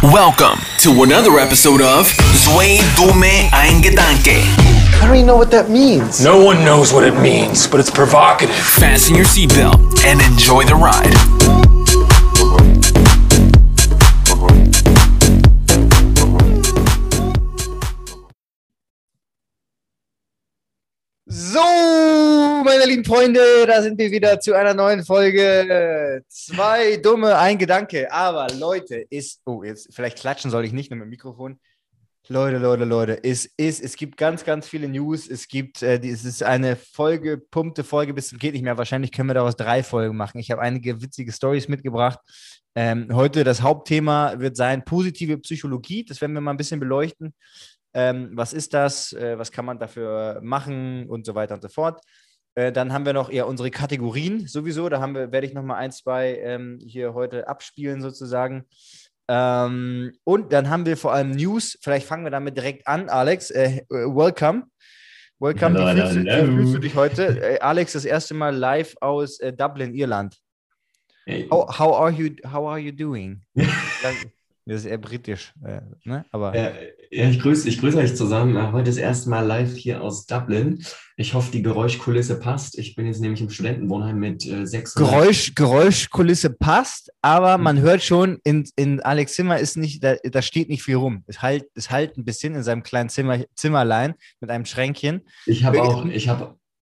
Welcome to another episode of Zwei Dumme Ein Gedanke. I don't even know what that means. No one knows what it means, but it's provocative. Fasten your seatbelt and enjoy the ride. So, meine lieben Freunde, da sind wir wieder zu einer neuen Folge. Zwei dumme, ein Gedanke. Aber Leute, ist, oh, jetzt vielleicht klatschen soll ich nicht nur mit dem Mikrofon. Leute, Leute, Leute, es ist, es gibt ganz, ganz viele News. Es gibt, äh, es ist eine Folge, pumpte Folge bis zum geht nicht mehr. Wahrscheinlich können wir daraus drei Folgen machen. Ich habe einige witzige Stories mitgebracht. Ähm, heute das Hauptthema wird sein positive Psychologie. Das werden wir mal ein bisschen beleuchten. Ähm, was ist das? Äh, was kann man dafür machen und so weiter und so fort. Äh, dann haben wir noch eher unsere Kategorien sowieso. Da haben wir, werde ich noch mal ein, zwei ähm, hier heute abspielen sozusagen. Ähm, und dann haben wir vor allem News. Vielleicht fangen wir damit direkt an, Alex. Äh, welcome. Welcome. Hallo, wie, fühlst du, wie hallo. fühlst du dich heute? Äh, Alex, das erste Mal live aus äh, Dublin, Irland. Hey, How, how, are you, how are you doing? das ist eher britisch, äh, ne? aber äh, ja, ich grüße, ich grüße euch zusammen. Äh, Heute das erste Mal live hier aus Dublin. Ich hoffe, die Geräuschkulisse passt. Ich bin jetzt nämlich im Studentenwohnheim mit äh, 600. Geräusch, Geräuschkulisse passt, aber man hört schon, in, in Alex Zimmer ist nicht, da, da steht nicht viel rum. Es halt, es halt ein bisschen in seinem kleinen Zimmer, Zimmerlein mit einem Schränkchen. Ich habe auch, ich habe,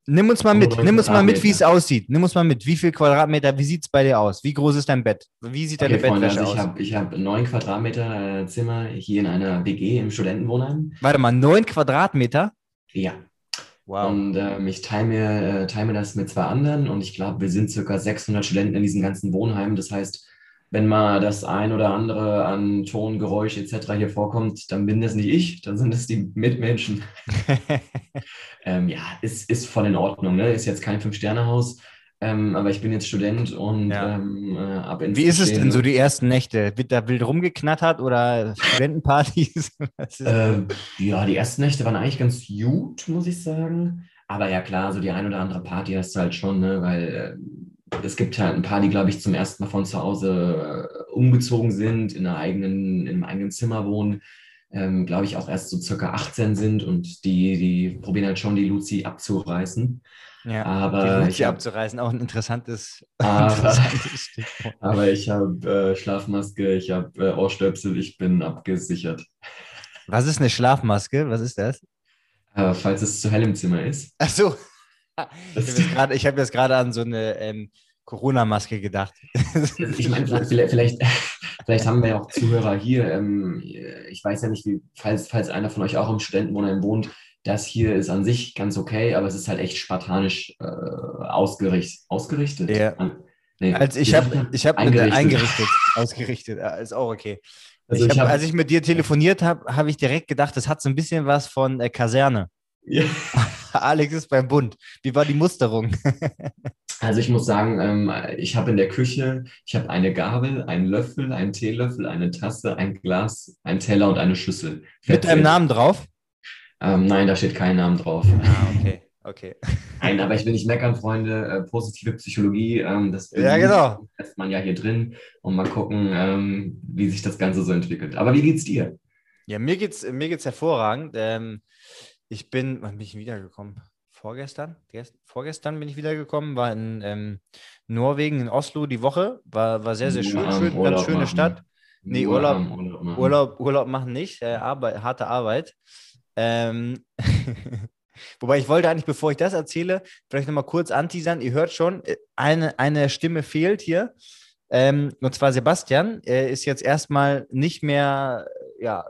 Nimm uns mal mit, nimm uns mal mit, wie es aussieht. Nimm uns mal mit, wie viel Quadratmeter, wie sieht es bei dir aus? Wie groß ist dein Bett? Wie sieht deine okay, Freunde, Bettwäsche also ich aus? ich habe neun Quadratmeter äh, Zimmer hier in einer WG im Studentenwohnheim. Warte mal, neun Quadratmeter? Ja. Wow. Und ähm, ich teile mir, äh, teile mir das mit zwei anderen und ich glaube, wir sind circa 600 Studenten in diesem ganzen Wohnheim. Das heißt, wenn mal das ein oder andere an Ton, Geräusch etc. hier vorkommt, dann bin das nicht ich, dann sind es die Mitmenschen. Ähm, ja, ist, ist voll in Ordnung, ne? Ist jetzt kein Fünf-Sterne-Haus, ähm, aber ich bin jetzt Student und Ja. ähm, äh, ab ins Wie ist es denn so die ersten Nächte? Wird da wild rumgeknattert oder Studentenpartys? Ähm, ja, die ersten Nächte waren eigentlich ganz gut, muss ich sagen. Aber ja, klar, so die ein oder andere Party hast du halt schon, ne? Weil äh, es gibt halt ein paar, die, glaube ich, zum ersten Mal von zu Hause äh, umgezogen sind, in, einer eigenen, in einem eigenen Zimmer wohnen. Ähm, glaube ich, auch erst so circa 18 sind und die, die probieren halt schon, die Luzi abzureißen. ja, aber die Luzi hab- abzureißen, auch ein interessantes, Aber- interessantes Stichwort. Aber ich habe äh, Schlafmaske, ich habe äh, Ohrstöpsel, ich bin abgesichert. Was ist eine Schlafmaske? Was ist das? Äh, falls es zu hell im Zimmer ist. Ach so. Ich habe jetzt gerade ich hab an so eine ähm, Corona-Maske gedacht. Ich meine, vielleicht, vielleicht, vielleicht haben wir ja auch Zuhörer hier. Ähm, ich weiß ja nicht, wie, falls, falls einer von euch auch im Studentenwohnheim wohnt, das hier ist an sich ganz okay, aber es ist halt echt spartanisch äh, ausgericht, ausgerichtet. Ja. An, nee, Also ich habe ich hab Eingerichtet. eingerichtet, ausgerichtet, ja, ist auch okay. Also ich ich hab, hab- als ich mit dir telefoniert habe, habe ich direkt gedacht, das hat so ein bisschen was von äh, Kaserne. Ja. Alex ist beim Bund. Wie war die Musterung? Also ich muss sagen, ähm, ich habe in der Küche, ich habe eine Gabel, einen Löffel, einen Teelöffel, eine Tasse, ein Glas, einen Teller und eine Schüssel. Mit deinem Namen drauf? Ähm, nein, da steht kein Name drauf. Ah, okay. Okay. Nein, aber ich will nicht meckern, Freunde. Äh, positive Psychologie, ähm, das Ja, genau. lässt man ja hier drin und mal gucken, ähm, wie sich das Ganze so entwickelt. Aber wie geht's dir? Ja, mir geht's, mir geht's hervorragend. Ähm, ich bin, wann bin ich wiedergekommen? Vorgestern? Gest, vorgestern bin ich wiedergekommen, war in ähm, Norwegen, in Oslo die Woche. War, war sehr, sehr schön, schön ganz schöne machen. Stadt. Nee, Urlaub- Urlaub machen. Urlaub, Urlaub machen nicht, äh, Arbeit, harte Arbeit. Ähm, Wobei ich wollte eigentlich, bevor ich das erzähle, vielleicht nochmal kurz anteasern. Ihr hört schon, äh, eine, eine Stimme fehlt hier. Ähm, und zwar Sebastian. Er ist jetzt erstmal nicht mehr ja,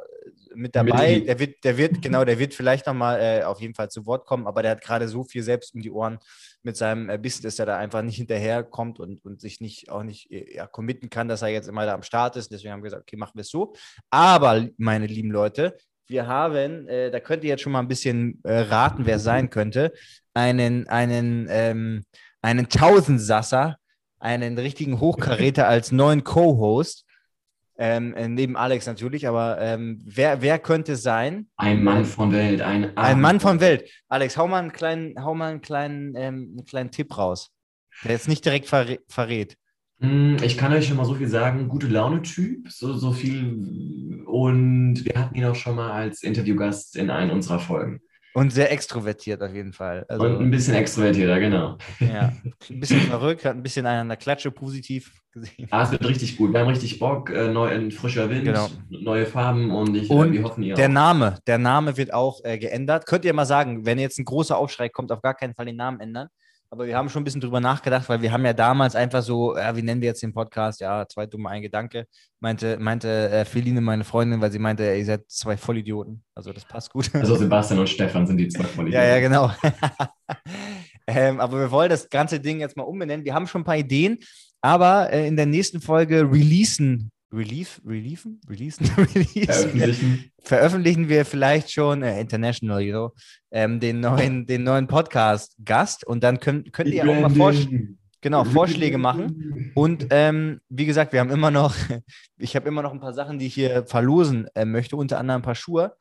mit dabei. Der wird, der wird, genau, der wird vielleicht nochmal äh, auf jeden Fall zu Wort kommen, aber der hat gerade so viel selbst um die Ohren mit seinem äh, Business, dass er da einfach nicht hinterherkommt und, und sich nicht auch nicht äh, ja, committen kann, dass er jetzt immer da am Start ist. Deswegen haben wir gesagt, okay, machen wir es so. Aber, meine lieben Leute, wir haben, äh, da könnt ihr jetzt schon mal ein bisschen äh, raten, wer sein könnte, einen, einen, ähm, einen Tausendsasser, einen richtigen Hochkaräter als neuen Co-Host. Ähm, äh, neben Alex natürlich, aber ähm, wer, wer könnte es sein? Ein Mann von Welt, ein, Ein Mann von Welt. Alex, hau mal einen kleinen, hau mal einen kleinen, ähm, einen kleinen Tipp raus, der jetzt nicht direkt verrä verrät. Mm, Ich kann euch schon mal so viel sagen, gute Laune-Typ, so, so viel. Und wir hatten ihn auch schon mal als Interviewgast in einer unserer Folgen. Und sehr extrovertiert auf jeden Fall. Also, Und ein bisschen extrovertierter, genau. ja, ein bisschen verrückt, hat ein bisschen einen an der Klatsche positiv gesehen. Ah, es wird richtig gut. Wir haben richtig Bock, äh, neu, ein frischer Wind, Genau. neue Farben und ich, Und äh, wir hoffen ihr Der auch. Name, der Name wird auch äh, geändert. Könnt ihr mal sagen, wenn jetzt ein großer Aufschrei kommt, auf gar keinen Fall den Namen ändern. Aber wir haben schon ein bisschen drüber nachgedacht, weil wir haben ja damals einfach so, ja, wie nennen wir jetzt den Podcast? Ja, zwei dumme, ein Gedanke. Meinte, meinte äh, Feline, meine Freundin, weil sie meinte, ihr seid zwei Vollidioten. Also das passt gut. Also Sebastian und Stefan sind die zwei von Ja, ja, genau. ähm, aber wir wollen das ganze Ding jetzt mal umbenennen. Wir haben schon ein paar Ideen, aber äh, in der nächsten Folge releasen, relief, reliefen, releasen, releasen, Veröffentlichen. veröffentlichen wir vielleicht schon, äh, international, you know, ähm, den neuen, den neuen Podcast-Gast und dann könnt, könnt ihr auch mal Vorsch genau, Vorschläge machen. Und ähm, wie gesagt, wir haben immer noch, ich habe immer noch ein paar Sachen, die ich hier verlosen äh, möchte, unter anderem ein paar Schuhe.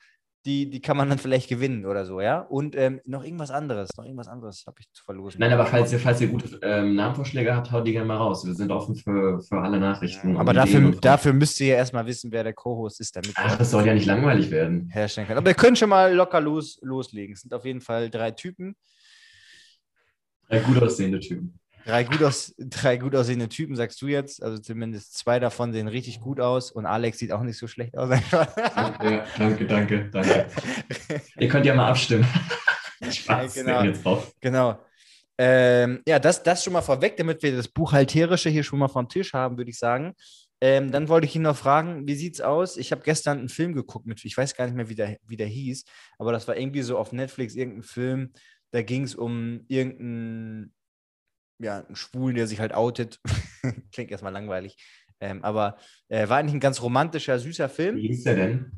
Die, die kann man dann vielleicht gewinnen oder so, ja. Und ähm, noch irgendwas anderes, noch irgendwas anderes habe ich zu verlosen. Nein, aber falls ihr, falls ihr gute ähm, Namenvorschläge habt, haut die gerne mal raus. Wir sind offen für, für alle Nachrichten. und aber dafür, dafür müsst ihr ja erstmal wissen, wer der Co-Host ist, damit Ach, das soll ja nicht langweilig werden. herstellen könnt. Aber ihr könnt schon mal locker los, loslegen. Es sind auf jeden Fall drei Typen, Drei gut aussehende Typen. Drei gut, aus, drei gut aussehende Typen, sagst du jetzt. Also zumindest zwei davon sehen richtig gut aus und Alex sieht auch nicht so schlecht aus. Ja, danke, danke, danke. Ihr könnt ja mal abstimmen. Spaß, Ja, genau. genau. jetzt drauf. Genau. Ähm, ja, das, das schon mal vorweg, damit wir das Buchhalterische hier schon mal vom Tisch haben, würde ich sagen. Ähm, dann wollte ich ihn noch fragen, wie sieht's aus? Ich habe gestern einen Film geguckt mit, ich weiß gar nicht mehr, wie der, wie der hieß, aber das war irgendwie so auf Netflix irgendein Film, da ging es um irgendeinen, ja, einen Schwulen, der sich halt outet. Klingt erstmal langweilig. Ähm, aber äh, war eigentlich ein ganz romantischer, süßer Film. Wie hieß der denn?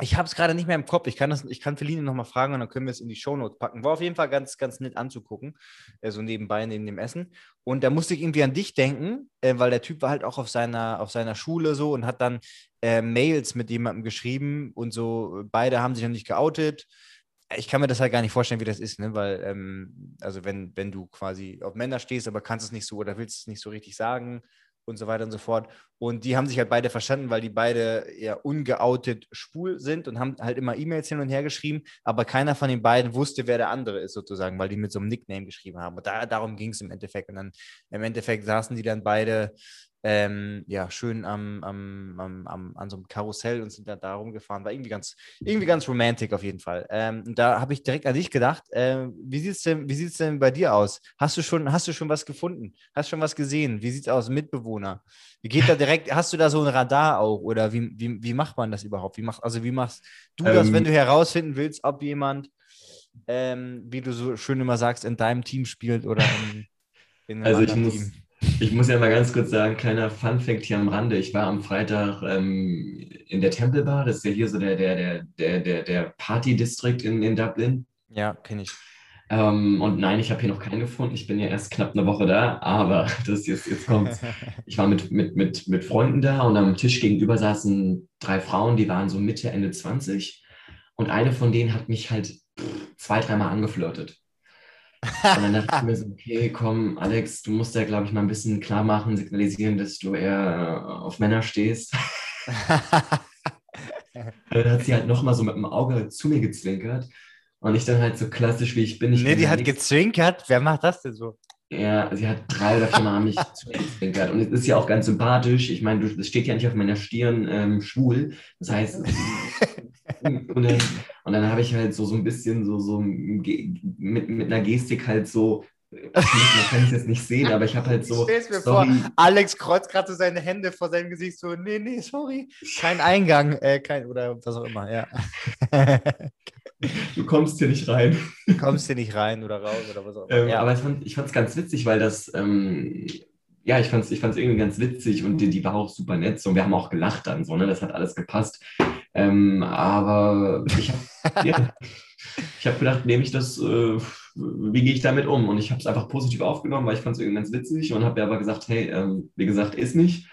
Ich habe es gerade nicht mehr im Kopf. Ich kann, das, ich kann Feline nochmal fragen und dann können wir es in die Shownotes packen. War auf jeden Fall ganz, ganz nett anzugucken. Äh, so nebenbei, neben dem Essen. Und da musste ich irgendwie an dich denken, äh, weil der Typ war halt auch auf seiner, auf seiner Schule so und hat dann äh, Mails mit jemandem geschrieben und so. Beide haben sich noch nicht geoutet. Ich kann mir das halt gar nicht vorstellen, wie das ist, ne? Weil, ähm, also wenn, wenn du quasi auf Männer stehst, aber kannst es nicht so oder willst es nicht so richtig sagen und so weiter und so fort. Und die haben sich halt beide verstanden, weil die beide ja ungeoutet schwul sind und haben halt immer E-Mails hin und her geschrieben, aber keiner von den beiden wusste, wer der andere ist, sozusagen, weil die mit so einem Nickname geschrieben haben. Und da, darum ging es im Endeffekt. Und dann im Endeffekt saßen die dann beide ähm, ja, schön am, am, am, am, an so einem Karussell und sind dann da rumgefahren. War irgendwie ganz, irgendwie ganz romantic auf jeden Fall. Ähm, da habe ich direkt an dich gedacht. Äh, wie sieht es denn, wie sieht's denn bei dir aus? Hast du schon, hast du schon was gefunden? Hast schon was gesehen? Wie sieht es aus? Mitbewohner? Wie geht da direkt, hast du da so ein Radar auch? Oder wie, wie, wie macht man das überhaupt? Wie mach, also wie machst du das, Ähm, wenn du herausfinden willst, ob jemand, ähm, wie du so schön immer sagst, in deinem Team spielt oder in, in einem Also ich anderen muss, Team? Ich muss ja mal ganz kurz sagen, kleiner Fun-Fact hier am Rande. Ich war am Freitag ähm, in der Temple Bar, das ist ja hier so der, der, der, der, der, der Party-District in, in Dublin. Ja, kenne ich. Ähm, und nein, ich habe hier noch keinen gefunden. Ich bin ja erst knapp eine Woche da, aber das jetzt, jetzt kommt. Ich war mit, mit, mit, mit Freunden da und am Tisch gegenüber saßen drei Frauen, die waren so Mitte, Ende 20. Und eine von denen hat mich halt zwei, dreimal angeflirtet. Und dann dachte ich mir so, okay, komm, Alex, du musst ja, glaube ich, mal ein bisschen klar machen, signalisieren, dass du eher auf Männer stehst. Dann hat sie halt nochmal so mit dem Auge zu mir gezwinkert. Und ich dann halt so klassisch, wie ich bin. Ich nee, bin die ja hat gezwinkert. Wer macht das denn so? ja, sie hat drei oder vier Mal an mich zugezwinkert. Und es ist ja auch ganz sympathisch. Ich meine, du- das steht ja nicht auf meiner Stirn ähm, schwul. Das heißt, und dann, und dann habe ich halt so, so ein bisschen so, so mit, mit einer Gestik halt so, man kann es jetzt nicht sehen, aber ich habe halt so, Ich stell's mir sorry, Alex kreuzt gerade so seine Hände vor seinem Gesicht, so, nee, nee, sorry. Kein Eingang, äh, kein, oder was auch immer, ja. du kommst hier nicht rein. Kommst du nicht rein oder raus oder was auch immer. Ähm, ja. Aber ich fand ich es ganz witzig, weil das, ähm, ja, ich fand es ich fand's irgendwie ganz witzig und die, die war auch super nett so, und wir haben auch gelacht dann so, ne? das hat alles gepasst. Ähm, aber ich habe ja, ich hab gedacht, nehme ich das, äh, wie gehe ich damit um? Und ich habe es einfach positiv aufgenommen, weil ich fand es irgendwie ganz witzig und habe mir aber gesagt, hey, ähm, wie gesagt, ist nicht.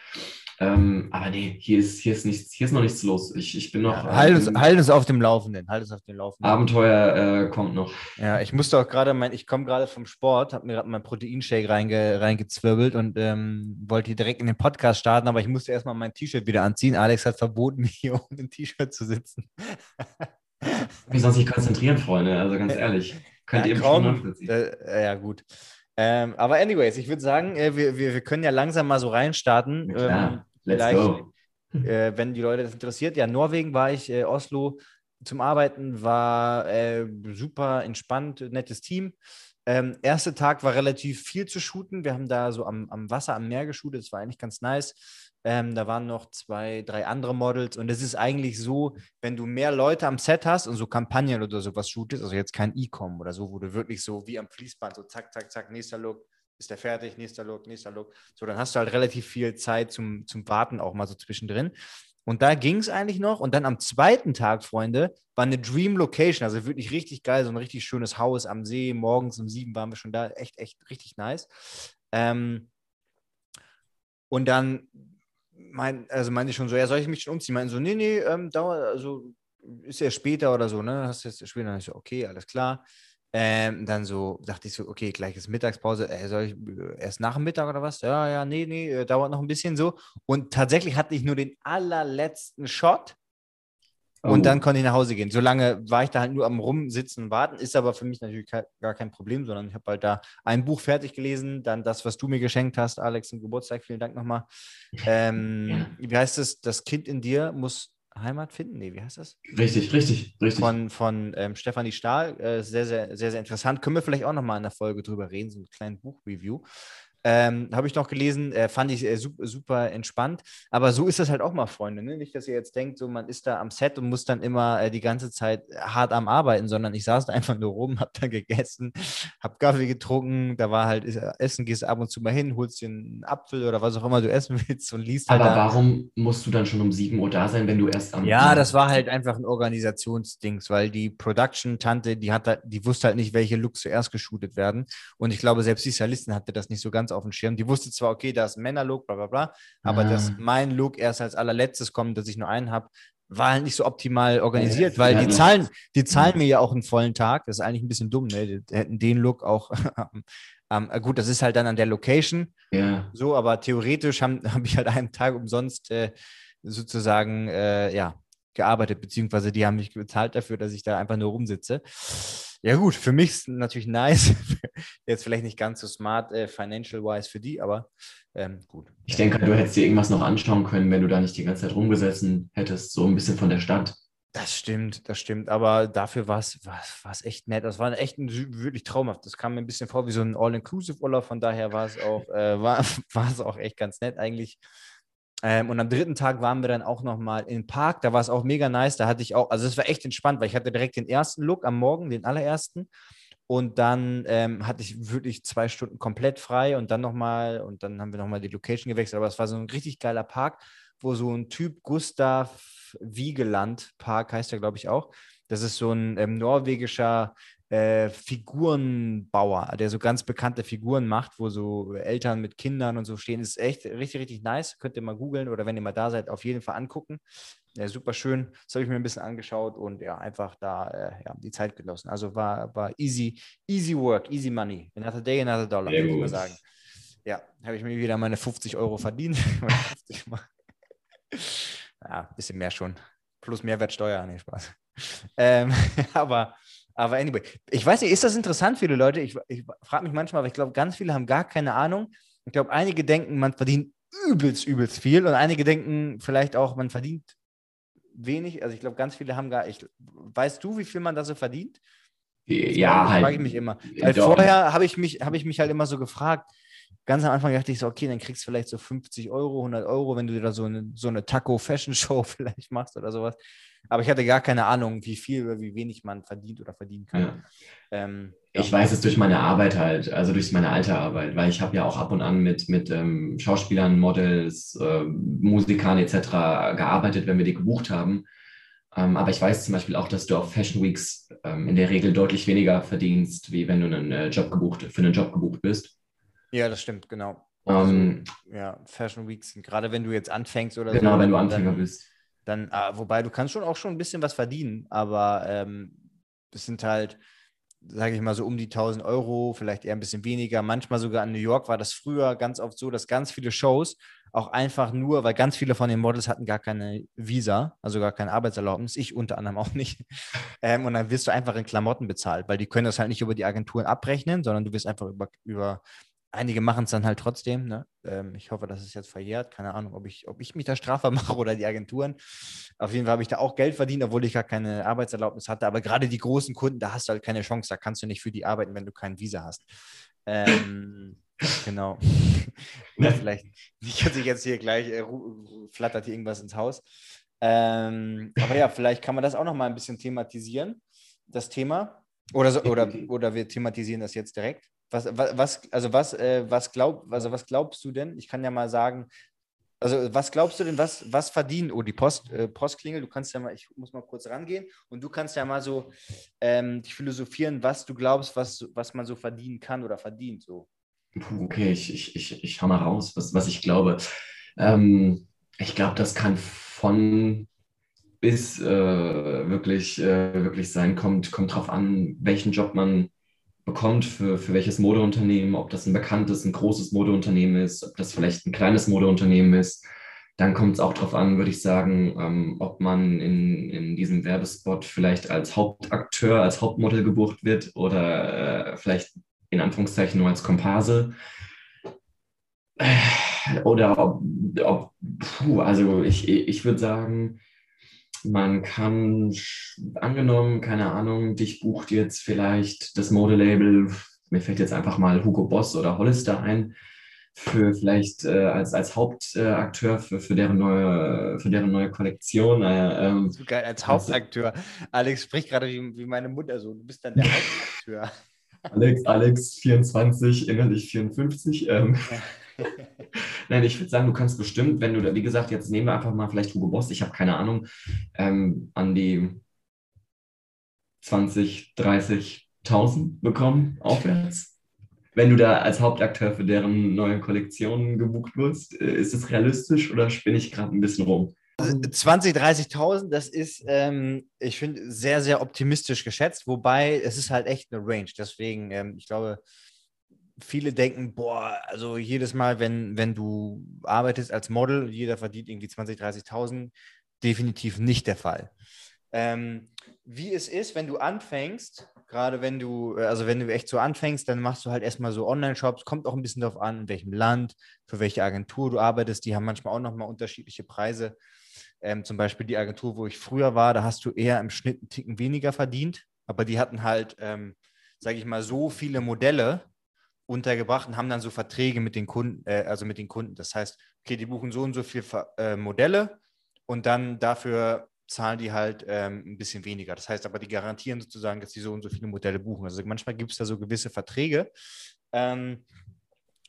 Ähm, aber nee, hier ist, hier ist nichts, hier ist noch nichts los. Ich, ich bin noch. Ja, halt, uns, ähm, halt uns auf dem Laufenden. Halt uns auf dem Laufenden. Abenteuer äh, kommt noch. Ja, ich musste auch gerade mein, ich komme gerade vom Sport, habe mir gerade meinen Proteinshake reinge, reingezwirbelt und ähm, wollte hier direkt in den Podcast starten, aber ich musste erstmal mein T-Shirt wieder anziehen. Alex hat verboten, hier ohne ein T-Shirt zu sitzen. Wie sonst nicht konzentrieren, Freunde? Also ganz ehrlich. Könnt ja, ihr kaum, äh, ja, gut. Ähm, aber anyways, ich würde sagen, äh, wir, wir, wir können ja langsam mal so reinstarten. Ähm, let's go. äh, wenn die Leute das interessiert. Ja, Norwegen war ich, äh, Oslo zum Arbeiten, war äh, super entspannt, nettes Team. Ähm, erster Tag war relativ viel zu shooten. Wir haben da so am, am Wasser, am Meer geshootet. Das war eigentlich ganz nice. Ähm, da waren noch zwei, drei andere Models. Und es ist eigentlich so, wenn du mehr Leute am Set hast und so Kampagnen oder sowas shootest, also jetzt kein E-Com oder so, wo du wirklich so wie am Fließband so zack, zack, zack, nächster Look, ist der fertig, nächster Look, nächster Look. So, dann hast du halt relativ viel Zeit zum, zum Warten auch mal so zwischendrin. Und da ging es eigentlich noch. Und dann am zweiten Tag, Freunde, war eine Dream Location. Also wirklich richtig geil, so ein richtig schönes Haus am See. Morgens um sieben waren wir schon da. Echt, echt richtig nice. Ähm, und dann mein, also meinte ich schon so, ja, soll ich mich schon umziehen? Meinen so, nee, nee, ähm, dauert, also ist ja später oder so, ne? Hast du jetzt später? Dann ich so, okay, alles klar. Ähm, dann so dachte ich so, okay, gleich ist Mittagspause. Äh, soll ich äh, erst nach dem Mittag oder was? Ja, ja, nee, nee, äh, dauert noch ein bisschen so. Und tatsächlich hatte ich nur den allerletzten Shot und Oh. dann konnte ich nach Hause gehen. Solange war ich da halt nur am Rumsitzen und warten. Ist aber für mich natürlich gar kein Problem, sondern ich habe halt da ein Buch fertig gelesen, dann das, was du mir geschenkt hast, Alex, zum Geburtstag. Vielen Dank nochmal. Ähm, Wie heißt es? Das Kind in dir muss Heimat finden? Nee, wie heißt das? Richtig, richtig, richtig. Von, von ähm, Stefanie Stahl. Äh, sehr, sehr, sehr, sehr interessant. Können wir vielleicht auch nochmal in der Folge drüber reden, so einen kleinen Buchreview. Ähm, Habe ich noch gelesen, äh, fand ich äh, super, super entspannt. Aber so ist das halt auch mal, Freunde. Ne? Nicht, dass ihr jetzt denkt, so man ist da am Set und muss dann immer äh, die ganze Zeit hart am Arbeiten, sondern ich saß da einfach nur rum, hab da gegessen, hab Kaffee getrunken, da war halt ist, Essen, gehst ab und zu mal hin, holst dir einen Apfel oder was auch immer du essen willst und liest halt Aber da. warum musst du dann schon um 7 Uhr da sein, wenn du erst am. Ja, das war halt einfach ein Organisationsdings, weil die Production-Tante, die hat da, die wusste halt nicht, welche Looks zuerst geshootet werden. Und ich glaube, selbst die Stylistin hatte das nicht so ganz auf dem Schirm. Die wusste zwar, okay, da ist ein Männerlook, bla bla bla, aber Ah. dass mein Look erst als allerletztes kommt, dass ich nur einen habe, war halt nicht so optimal organisiert, Ja, weil ja, die zahlen, die zahlen mir ja auch einen vollen Tag. Das ist eigentlich ein bisschen dumm, ne? Die hätten den Look auch. am- am- gut, das ist halt dann an der Location. Ja, So, aber theoretisch habe hab ich halt einen Tag umsonst äh, sozusagen äh, ja, gearbeitet, beziehungsweise die haben mich bezahlt dafür, dass ich da einfach nur rumsitze. Ja, gut, für mich ist natürlich nice. Jetzt vielleicht nicht ganz so smart äh, financial-wise für die, aber ähm, gut. ich denke, du hättest dir irgendwas noch anschauen können, wenn du da nicht die ganze Zeit rumgesessen hättest, so ein bisschen von der Stadt. Das stimmt, das stimmt. Aber dafür war es echt nett. Das war echt ein, wirklich traumhaft. Das kam mir ein bisschen vor wie so ein All-Inclusive-Urlaub. Von daher war es auch, äh, war, war es auch echt ganz nett eigentlich. Ähm, und am dritten Tag waren wir dann auch nochmal im Park. Da war es auch mega nice. Da hatte ich auch, also es war echt entspannt, weil ich hatte direkt den ersten Look am Morgen, den allerersten. Und dann ähm, hatte ich wirklich zwei Stunden komplett frei und dann nochmal, und dann haben wir nochmal die Location gewechselt. Aber es war so ein richtig geiler Park, wo so ein Typ Gustav Wiegeland Park heißt er, glaube ich, auch. Das ist so ein ähm, norwegischer äh, Figurenbauer, der so ganz bekannte Figuren macht, wo so Eltern mit Kindern und so stehen. Ist echt richtig, richtig nice. Könnt ihr mal googeln oder wenn ihr mal da seid, auf jeden Fall angucken. Ja, super schön. Das habe ich mir ein bisschen angeschaut und ja, einfach da äh, ja, die Zeit genossen. Also war, war easy, easy work, easy money. Another day, another dollar, würde ich mal sagen. Ja, habe ich mir wieder meine 50 Euro verdient. 50 Mal. ja, ein bisschen mehr schon. Plus Mehrwertsteuer, nee, Spaß. Ähm, aber, aber anyway, ich weiß nicht, ist das interessant für viele Leute? Ich, ich frage mich manchmal, aber ich glaube, ganz viele haben gar keine Ahnung. Ich glaube, einige denken, man verdient übelst, übelst viel und einige denken vielleicht auch, man verdient wenig. Also ich glaube, ganz viele haben gar, ich, weißt du, wie viel man da so verdient? Ja, Das halt. frage ich mich immer. Weil Doch. vorher habe ich, mich, hab ich mich halt immer so gefragt, ganz am Anfang dachte ich so, okay, dann kriegst du vielleicht so 50 Euro, 100 Euro, wenn du da so eine, so eine Taco-Fashion-Show vielleicht machst oder sowas. Aber ich hatte gar keine Ahnung, wie viel oder wie wenig man verdient oder verdienen kann. Ja. Ähm, Ich weiß es durch meine Arbeit halt, also durch meine alte Arbeit, weil ich habe ja auch ab und an mit, mit ähm, Schauspielern, Models, ähm, Musikern etc. gearbeitet, wenn wir die gebucht haben. Ähm, aber ich weiß zum Beispiel auch, dass du auf Fashion Weeks ähm, in der Regel deutlich weniger verdienst, wie wenn du einen äh, Job gebucht, für einen Job gebucht bist. Ja, das stimmt, genau. Ähm, Ja, Fashion Weeks sind, gerade wenn du jetzt anfängst oder genau, so. wenn du dann- Anfänger bist. Dann, ah, wobei du kannst schon auch schon ein bisschen was verdienen, aber ähm, das sind halt, sage ich mal, so um die 1000 Euro, vielleicht eher ein bisschen weniger. Manchmal sogar in New York war das früher ganz oft so, dass ganz viele Shows auch einfach nur, weil ganz viele von den Models hatten gar keine Visa, also gar keine Arbeitserlaubnis, ich unter anderem auch nicht. Ähm, und dann wirst du einfach in Klamotten bezahlt, weil die können das halt nicht über die Agenturen abrechnen, sondern du wirst einfach über, über einige machen es dann halt trotzdem. Ne? Ähm, ich hoffe, das ist jetzt verjährt. Keine Ahnung, ob ich, ob ich mich da strafbar mache oder die Agenturen. Auf jeden Fall habe ich da auch Geld verdient, obwohl ich gar keine Arbeitserlaubnis hatte. Aber gerade die großen Kunden, da hast du halt keine Chance. Da kannst du nicht für die arbeiten, wenn du kein Visa hast. Ähm, genau. Ja, vielleicht nicht, dass ich jetzt hier gleich äh, flattert hier irgendwas ins Haus. Ähm, aber ja, vielleicht kann man das auch noch mal ein bisschen thematisieren, das Thema. Oder, so, oder, oder wir thematisieren das jetzt direkt. Was, was, also was, äh, was, glaub, also was glaubst du denn? Ich kann ja mal sagen, also was glaubst du denn, was, was verdienen, oh, die Post, äh, Postklingel, du kannst ja mal, ich muss mal kurz rangehen und du kannst ja mal so ähm, dich philosophieren, was du glaubst, was, was man so verdienen kann oder verdient. So. Puh, okay, ich, ich, ich, ich hau mal raus, was, was ich glaube. Ähm, ich glaube, das kann von bis äh, wirklich, äh, wirklich sein. Kommt, kommt drauf an, welchen Job man bekommt, für, für welches Modeunternehmen, ob das ein bekanntes, ein großes Modeunternehmen ist, ob das vielleicht ein kleines Modeunternehmen ist. Dann kommt es auch darauf an, würde ich sagen, ähm, ob man in, in diesem Werbespot vielleicht als Hauptakteur, als Hauptmodel gebucht wird oder äh, vielleicht in Anführungszeichen nur als Komparse. Äh, Oder ob, ob puh, also ich, ich würde sagen, man kann, angenommen, keine Ahnung, dich bucht jetzt vielleicht das Modelabel, mir fällt jetzt einfach mal Hugo Boss oder Hollister ein, für vielleicht äh, als, als Hauptakteur für, für, deren neue, für deren neue Kollektion. Äh, ähm, So geil als Hauptakteur. Alex spricht gerade wie, wie meine Mutter so. Du bist dann der Hauptakteur. Alex, Alex 24, innerlich 54. Ähm. Nein, ich würde sagen, du kannst bestimmt, wenn du da, wie gesagt, jetzt nehmen wir einfach mal vielleicht Hugo Boss, ich habe keine Ahnung, ähm, an die 20, 30.000 bekommen, aufwärts. Wenn du da als Hauptakteur für deren neue Kollektion gebucht wirst, äh, ist es realistisch oder spinne ich gerade ein bisschen rum? 20, 30.000, das ist, ähm, ich finde, sehr, sehr optimistisch geschätzt, wobei es ist halt echt eine Range. Deswegen, ähm, ich glaube, viele denken, boah, also jedes Mal, wenn, wenn du arbeitest als Model, jeder verdient irgendwie 20, 30.000, definitiv nicht der Fall. Ähm, wie es ist, wenn du anfängst, gerade wenn du, also wenn du echt so anfängst, dann machst du halt erstmal so Online-Shops, kommt auch ein bisschen darauf an, in welchem Land, für welche Agentur du arbeitest, die haben manchmal auch nochmal unterschiedliche Preise. Ähm, zum Beispiel die Agentur, wo ich früher war, da hast du eher im Schnitt einen Ticken weniger verdient, aber die hatten halt, ähm, sage ich mal, so viele Modelle untergebracht und haben dann so Verträge mit den Kunden, äh, also mit den Kunden. Das heißt, okay, die buchen so und so viele äh, Modelle und dann dafür zahlen die halt ähm, ein bisschen weniger. Das heißt aber, die garantieren sozusagen, dass die so und so viele Modelle buchen. Also manchmal gibt es da so gewisse Verträge. Ähm,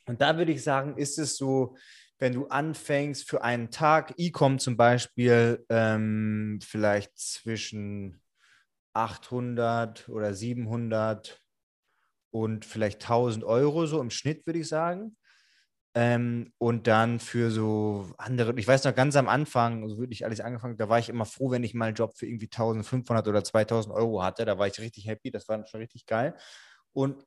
und da würde ich sagen, ist es so, wenn du anfängst für einen Tag, E-Com zum Beispiel, ähm, vielleicht zwischen 800 oder 700 und vielleicht 1000 Euro so im Schnitt, würde ich sagen. Ähm, und dann für so andere, ich weiß noch ganz am Anfang, also wirklich alles angefangen, da war ich immer froh, wenn ich mal einen Job für irgendwie 1500 oder 2000 Euro hatte. Da war ich richtig happy, das war schon richtig geil. Und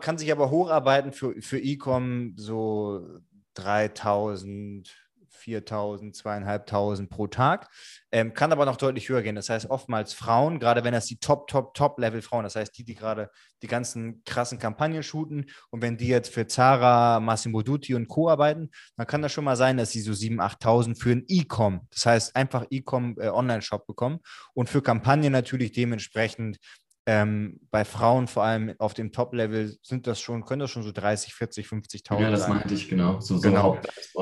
kann sich aber hocharbeiten für, für E-Com so 3000, 4000, 2500 pro Tag. Ähm, kann aber noch deutlich höher gehen. Das heißt, oftmals Frauen, gerade wenn das die Top, Top, Top-Level-Frauen, das heißt die, die gerade die ganzen krassen Kampagnen shooten und wenn die jetzt für Zara, Massimo Dutti und Co. arbeiten, dann kann das schon mal sein, dass sie so 7.000, 8.000 für ein E-Com, das heißt einfach E-Com äh, Online-Shop bekommen und für Kampagnen natürlich dementsprechend ähm, bei Frauen vor allem auf dem Top-Level sind das schon, können das schon so 30, 40, 50.000 Ja, das meinte ich genau. So, so Genau.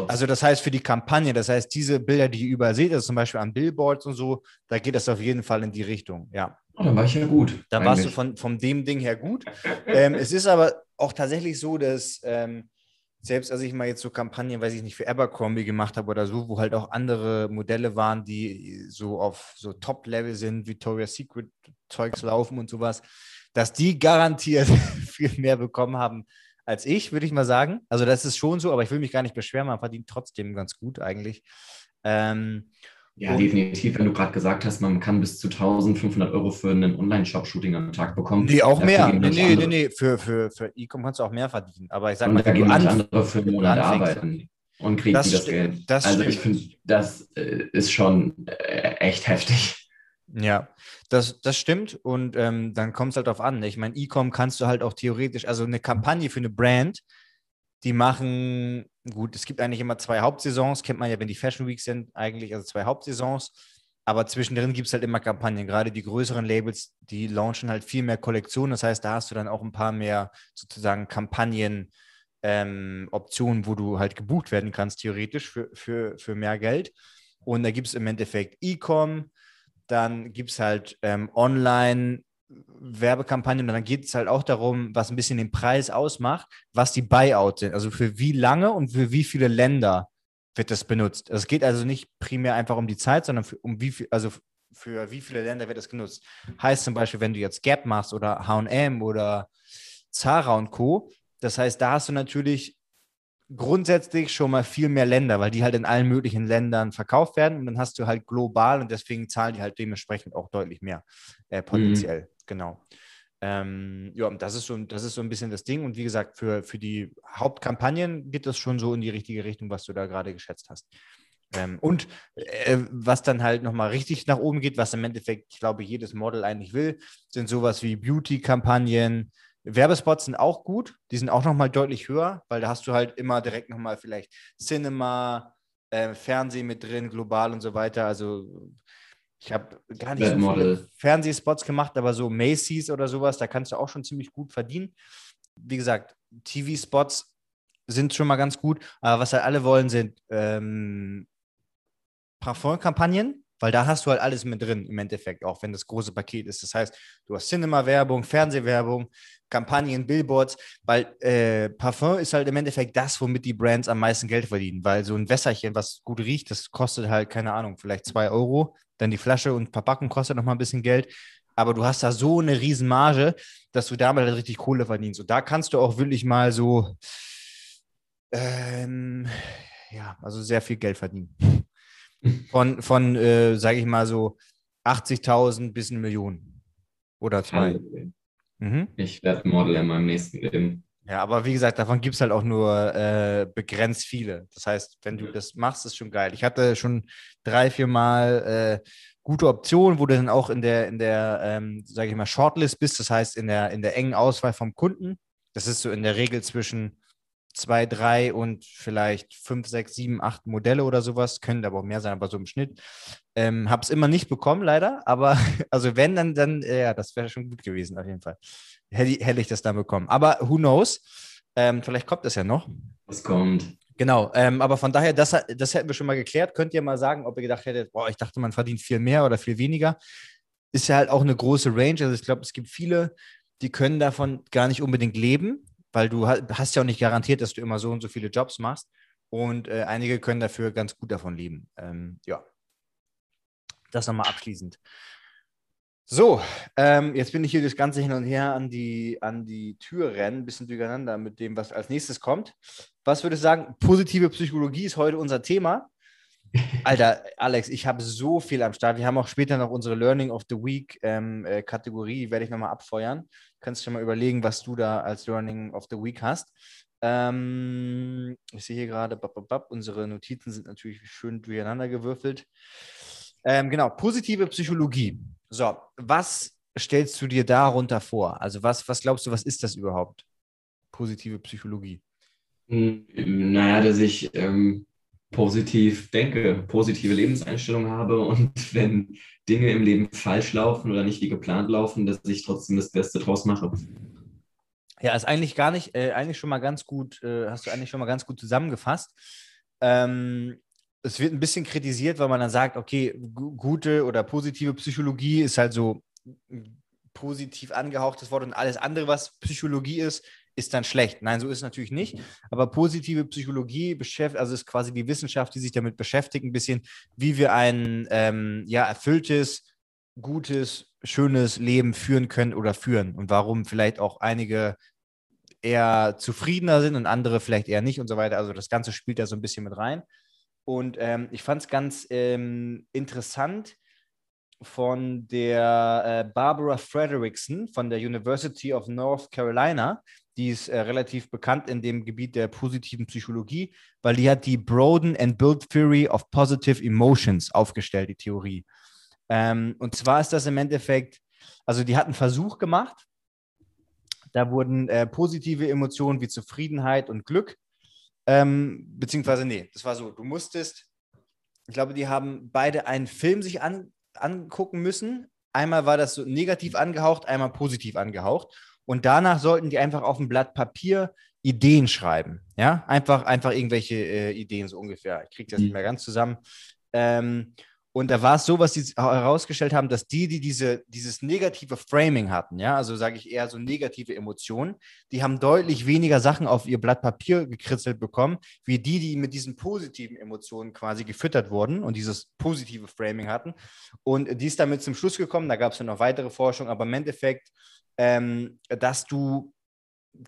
Also das heißt für die Kampagne, das heißt diese Bilder, die ihr überall seht, also zum Beispiel an Billboards und so, da geht das auf jeden Fall in die Richtung, ja. oh, dann war ich ja gut. Da warst du eigentlich. von, von dem Ding her gut. ähm, es ist aber auch tatsächlich so, dass ähm, selbst als ich mal jetzt so Kampagnen, weiß ich nicht, für Abercrombie gemacht habe oder so, wo halt auch andere Modelle waren, die so auf so Top-Level sind, Victoria's Secret Zeugs laufen und sowas, dass die garantiert viel mehr bekommen haben als ich, würde ich mal sagen. Also das ist schon so, aber ich will mich gar nicht beschweren, man verdient trotzdem ganz gut eigentlich. Ähm, ja, definitiv, wenn du gerade gesagt hast, man kann bis zu 1500 Euro für einen Online-Shop-Shooting am Tag bekommen. Nee, auch mehr. Nee, nee, nee, nee, für, für, für E-Com kannst du auch mehr verdienen. Aber ich sage mal, da gehen manche andere für einen Monat arbeiten und kriegen das, das Geld. Das also ich finde, das äh, ist schon äh, echt heftig. Ja, das, das stimmt. Und ähm, dann kommt es halt darauf an. Ich meine, E-Com kannst du halt auch theoretisch, also eine Kampagne für eine Brand, die machen, gut, es gibt eigentlich immer zwei Hauptsaisons, kennt man ja, wenn die Fashion Weeks sind, eigentlich, also zwei Hauptsaisons. Aber zwischendrin gibt es halt immer Kampagnen. Gerade die größeren Labels, die launchen halt viel mehr Kollektionen. Das heißt, da hast du dann auch ein paar mehr sozusagen Kampagnen, ähm, wo du halt gebucht werden kannst, theoretisch für, für, für mehr Geld. Und da gibt es im Endeffekt E-Com, dann gibt es halt ähm, online Werbekampagnen und dann geht es halt auch darum, was ein bisschen den Preis ausmacht, was die Buyouts sind. Also für wie lange und für wie viele Länder wird das benutzt. Also es geht also nicht primär einfach um die Zeit, sondern für, um wie viel, also für wie viele Länder wird das genutzt. Heißt zum Beispiel, wenn du jetzt Gap machst oder HM oder Zara und Co., das heißt, da hast du natürlich grundsätzlich schon mal viel mehr Länder, weil die halt in allen möglichen Ländern verkauft werden und dann hast du halt global und deswegen zahlen die halt dementsprechend auch deutlich mehr äh, potenziell. Mhm. Genau. Ähm, ja, das ist, so, das ist so ein bisschen das Ding. Und wie gesagt, für, für die Hauptkampagnen geht das schon so in die richtige Richtung, was du da gerade geschätzt hast. Ähm, und äh, was dann halt nochmal richtig nach oben geht, was im Endeffekt, ich glaube, jedes Model eigentlich will, sind sowas wie Beauty-Kampagnen, Werbespots sind auch gut, die sind auch nochmal deutlich höher, weil da hast du halt immer direkt nochmal vielleicht Cinema, äh, Fernsehen mit drin, global und so weiter. Also ich habe gar nicht so viele Fernsehspots gemacht, aber so Macy's oder sowas, da kannst du auch schon ziemlich gut verdienen. Wie gesagt, TV-Spots sind schon mal ganz gut, aber was halt alle wollen, sind ähm, Parfum-Kampagnen weil da hast du halt alles mit drin im Endeffekt, auch wenn das große Paket ist. Das heißt, du hast Cinema-Werbung, Fernsehwerbung, Kampagnen, Billboards, weil äh, Parfum ist halt im Endeffekt das, womit die Brands am meisten Geld verdienen, weil so ein Wässerchen, was gut riecht, das kostet halt, keine Ahnung, vielleicht zwei Euro, dann die Flasche und Verpackung kostet nochmal ein bisschen Geld, aber du hast da so eine riesen Marge, dass du damit halt richtig Kohle verdienst. Und da kannst du auch wirklich mal so, ähm, ja, also sehr viel Geld verdienen. Von, von äh, sage ich mal so, 80.000 bis eine Million. Oder zwei. Mhm. Ich werde Model in meinem nächsten Leben. Ja, aber wie gesagt, davon gibt es halt auch nur äh, begrenzt viele. Das heißt, wenn du das machst, ist schon geil. Ich hatte schon drei, vier Mal äh, gute Optionen, wo du dann auch in der, in der, ähm, sage ich mal, Shortlist bist. Das heißt, in der, in der engen Auswahl vom Kunden. Das ist so in der Regel zwischen zwei, drei und vielleicht fünf, sechs, sieben, acht Modelle oder sowas. Können aber auch mehr sein, aber so im Schnitt. Ähm, Habe es immer nicht bekommen, leider. Aber also wenn, dann, dann ja, das wäre schon gut gewesen, auf jeden Fall. Hätte, hätte ich das dann bekommen. Aber who knows? Ähm, vielleicht kommt das ja noch. Es kommt. Genau, ähm, aber von daher, das, das hätten wir schon mal geklärt. Könnt ihr mal sagen, ob ihr gedacht hättet, boah, ich dachte, man verdient viel mehr oder viel weniger. Ist ja halt auch eine große Range. Also ich glaube, es gibt viele, die können davon gar nicht unbedingt leben weil du hast ja auch nicht garantiert, dass du immer so und so viele Jobs machst. Und äh, einige können dafür ganz gut davon leben. Ähm, ja, das nochmal abschließend. So, ähm, jetzt bin ich hier das Ganze hin und her an die, an die Tür rennen, ein bisschen durcheinander mit dem, was als nächstes kommt. Was würde ich sagen? Positive Psychologie ist heute unser Thema. Alter, Alex, ich habe so viel am Start. Wir haben auch später noch unsere Learning of the Week ähm, äh, Kategorie, die werde ich nochmal abfeuern. Kannst du dir mal überlegen, was du da als Learning of the Week hast. Ähm, ich sehe hier gerade, unsere Notizen sind natürlich schön durcheinander gewürfelt. Ähm, genau, positive Psychologie. So, was stellst du dir darunter vor? Also, was, was glaubst du, was ist das überhaupt? Positive Psychologie. Hm, naja, dass ich ähm, positiv denke, positive Lebenseinstellung habe und wenn Dinge im Leben falsch laufen oder nicht wie geplant laufen, dass ich trotzdem das Beste draus mache. Ja, ist eigentlich gar nicht, äh, eigentlich schon mal ganz gut, äh, hast du eigentlich schon mal ganz gut zusammengefasst. Ähm, es wird ein bisschen kritisiert, weil man dann sagt, okay, gute oder positive Psychologie ist halt so positiv angehauchtes Wort und alles andere, was Psychologie ist, ist dann schlecht. Nein, so ist es natürlich nicht. Aber positive Psychologie beschäftigt, also ist quasi die Wissenschaft, die sich damit beschäftigt, ein bisschen, wie wir ein ähm, ja, erfülltes, gutes, schönes Leben führen können oder führen und warum vielleicht auch einige eher zufriedener sind und andere vielleicht eher nicht und so weiter. Also das Ganze spielt da so ein bisschen mit rein. Und ähm, ich fand es ganz ähm, interessant von der äh, Barbara Frederickson von der University of North Carolina. Die ist äh, relativ bekannt in dem Gebiet der positiven Psychologie, weil die hat die Broaden and Build Theory of Positive Emotions aufgestellt, die Theorie. Ähm, und zwar ist das im Endeffekt, also die hat einen Versuch gemacht. Da wurden äh, positive Emotionen wie Zufriedenheit und Glück, ähm, beziehungsweise, nee, das war so, du musstest, ich glaube, die haben beide einen Film sich an, angucken müssen. Einmal war das so negativ angehaucht, einmal positiv angehaucht. Und danach sollten die einfach auf ein Blatt Papier Ideen schreiben. Ja, einfach, einfach irgendwelche äh, Ideen so ungefähr. Ich kriege das mhm. nicht mehr ganz zusammen. Ähm, und da war es so, was sie herausgestellt haben, dass die, die diese, dieses negative Framing hatten, ja, also sage ich eher so negative Emotionen, die haben deutlich weniger Sachen auf ihr Blatt Papier gekritzelt bekommen, wie die, die mit diesen positiven Emotionen quasi gefüttert wurden und dieses positive Framing hatten. Und die ist damit zum Schluss gekommen, da gab es ja noch weitere Forschung, aber im Endeffekt, ähm, dass du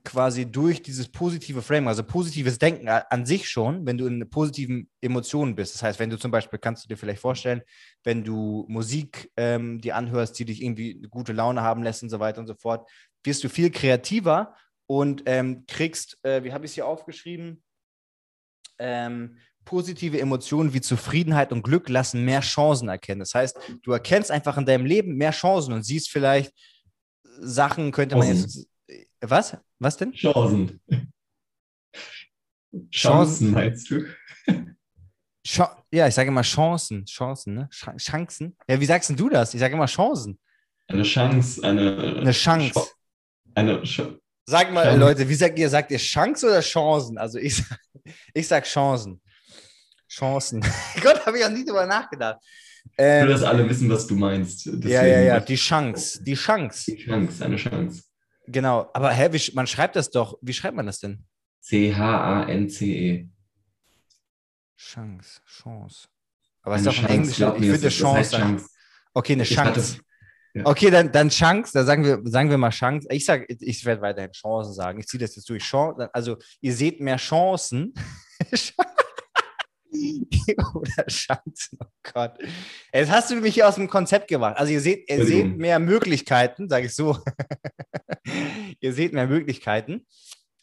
quasi durch dieses positive Frame, also positives Denken an sich schon, wenn du in positiven Emotionen bist. Das heißt, wenn du zum Beispiel, kannst du dir vielleicht vorstellen, wenn du Musik ähm, die anhörst, die dich irgendwie eine gute Laune haben lässt und so weiter und so fort, wirst du viel kreativer und ähm, kriegst, äh, wie habe ich es hier aufgeschrieben, ähm, positive Emotionen wie Zufriedenheit und Glück lassen mehr Chancen erkennen. Das heißt, du erkennst einfach in deinem Leben mehr Chancen und siehst vielleicht Sachen, könnte man jetzt was? Was denn? Chancen. Chancen meinst du? Ch ja, ich sage immer Chancen. Chancen, ne? Ch Chancen. Ja, wie sagst du das? Ich sage immer Chancen. Eine Chance, eine. Eine Chance. Ch eine Ch Sag mal, Chance. Leute, wie sagt ihr? Sagt ihr Chance oder Chancen? Also ich, ich sag Chancen. Chancen. Gott, habe ich auch nie drüber nachgedacht. Ähm, Nur, dass alle wissen, was du meinst. Deswegen ja, ja, ja, die Chance. Die Chance. Die Chance, eine Chance. Genau, aber hä, wie, man schreibt das doch. Wie schreibt man das denn? C-H-A-N-C-E. Chance, Chance. Aber es ist doch ein Englisch. Ich finde das Chance. Das heißt Chance. Okay, eine Chance. Ja. Okay, dann, dann Chance, da sagen wir, sagen wir mal Chance. Ich sage, ich werde weiterhin Chancen sagen. Ich ziehe das jetzt durch. Chance, also ihr seht mehr Chancen. Oder Chancen, oh Gott. Jetzt hast du mich hier aus dem Konzept gemacht. Also ihr seht, ihr seht mehr Möglichkeiten, sage ich so. ihr seht mehr Möglichkeiten.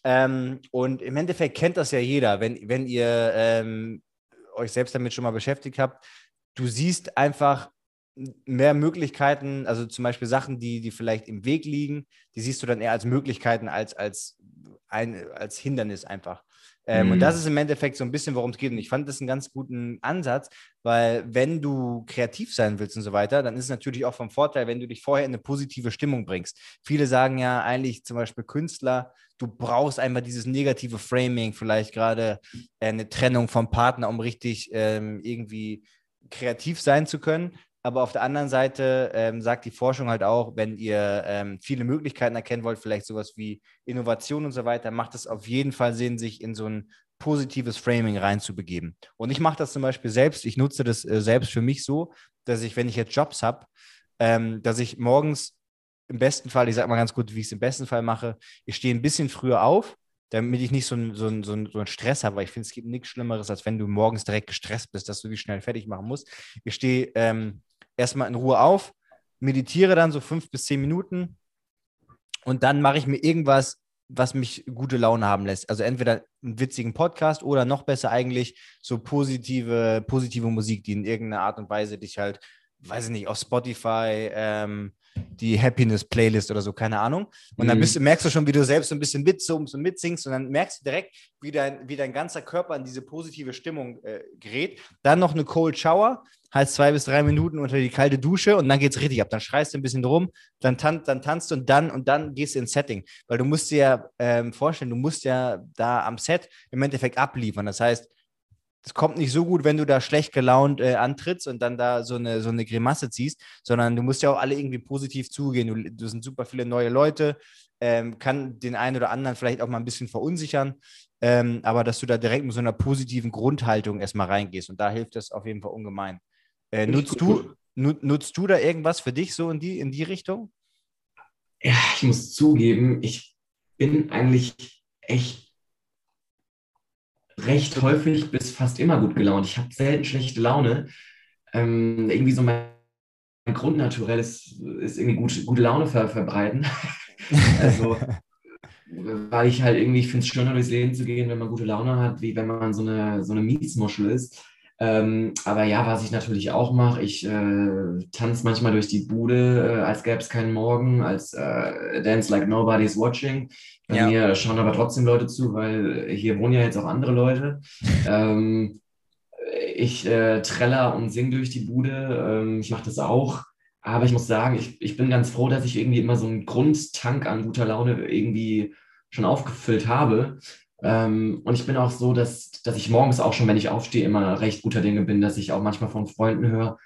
Ähm, und im Endeffekt kennt das ja jeder, wenn, wenn ihr ähm, euch selbst damit schon mal beschäftigt habt. Du siehst einfach mehr Möglichkeiten, also zum Beispiel Sachen, die, die vielleicht im Weg liegen, die siehst du dann eher als Möglichkeiten als als, ein, als Hindernis einfach. Ähm, mhm. Und das ist im Endeffekt so ein bisschen, worum es geht. Und ich fand das einen ganz guten Ansatz, weil wenn du kreativ sein willst und so weiter, dann ist es natürlich auch vom Vorteil, wenn du dich vorher in eine positive Stimmung bringst. Viele sagen ja eigentlich zum Beispiel Künstler, du brauchst einfach dieses negative Framing, vielleicht gerade äh, eine Trennung vom Partner, um richtig ähm, irgendwie kreativ sein zu können. Aber auf der anderen Seite ähm, sagt die Forschung halt auch, wenn ihr ähm, viele Möglichkeiten erkennen wollt, vielleicht sowas wie Innovation und so weiter, macht es auf jeden Fall Sinn, sich in so ein positives Framing reinzubegeben. Und ich mache das zum Beispiel selbst. Ich nutze das äh, selbst für mich so, dass ich, wenn ich jetzt Jobs habe, ähm, dass ich morgens im besten Fall, ich sage mal ganz gut, wie ich es im besten Fall mache, ich stehe ein bisschen früher auf, damit ich nicht so einen so so ein, so ein Stress habe, weil ich finde, es gibt nichts Schlimmeres, als wenn du morgens direkt gestresst bist, dass du dich schnell fertig machen musst. Ich stehe ähm, erstmal in Ruhe auf, meditiere dann so fünf bis zehn Minuten und dann mache ich mir irgendwas, was mich gute Laune haben lässt. Also entweder einen witzigen Podcast oder noch besser eigentlich so positive, positive Musik, die in irgendeiner Art und Weise dich halt, weiß ich nicht, auf Spotify, ähm, die Happiness-Playlist oder so, keine Ahnung. Und dann mhm. bist, merkst du schon, wie du selbst so ein bisschen mitsummst und mitsingst und dann merkst du direkt, wie dein, wie dein ganzer Körper in diese positive Stimmung äh, gerät. Dann noch eine Cold Shower, heißt zwei bis drei Minuten unter die kalte Dusche und dann geht es richtig ab. Dann schreist du ein bisschen rum, dann, tan dann tanzt du und dann und dann gehst du ins Setting. Weil du musst dir ja ähm, vorstellen, du musst ja da am Set im Endeffekt abliefern. Das heißt, es kommt nicht so gut, wenn du da schlecht gelaunt äh, antrittst und dann da so eine, so eine Grimasse ziehst, sondern du musst ja auch alle irgendwie positiv zugehen. Du, du sind super viele neue Leute, ähm, kann den einen oder anderen vielleicht auch mal ein bisschen verunsichern, ähm, aber dass du da direkt mit so einer positiven Grundhaltung erstmal reingehst und da hilft das auf jeden Fall ungemein. Äh, nutzt, du, nutzt du da irgendwas für dich so in die, in die Richtung? Ja, ich muss zugeben, ich bin eigentlich echt recht häufig bis fast immer gut gelaunt. Ich habe selten schlechte Laune. Ähm, irgendwie so mein Grundnaturell ist, ist irgendwie gute, gute Laune ver, verbreiten. also, weil ich halt irgendwie, finde es schöner durchs Leben zu gehen, wenn man gute Laune hat, wie wenn man so eine, so eine Mietsmuschel ist. Ähm, aber ja, was ich natürlich auch mache, ich äh, tanze manchmal durch die Bude, äh, als gäbe es keinen Morgen, als äh, Dance Like Nobody's Watching. Bei ja. mir schauen aber trotzdem Leute zu, weil hier wohnen ja jetzt auch andere Leute. ähm, ich äh, treller und sing durch die Bude. Ähm, ich mache das auch. Aber ich muss sagen, ich, ich bin ganz froh, dass ich irgendwie immer so einen Grundtank an guter Laune irgendwie schon aufgefüllt habe. Ähm, und ich bin auch so, dass, dass ich morgens auch schon, wenn ich aufstehe, immer recht guter Dinge bin, dass ich auch manchmal von Freunden höre,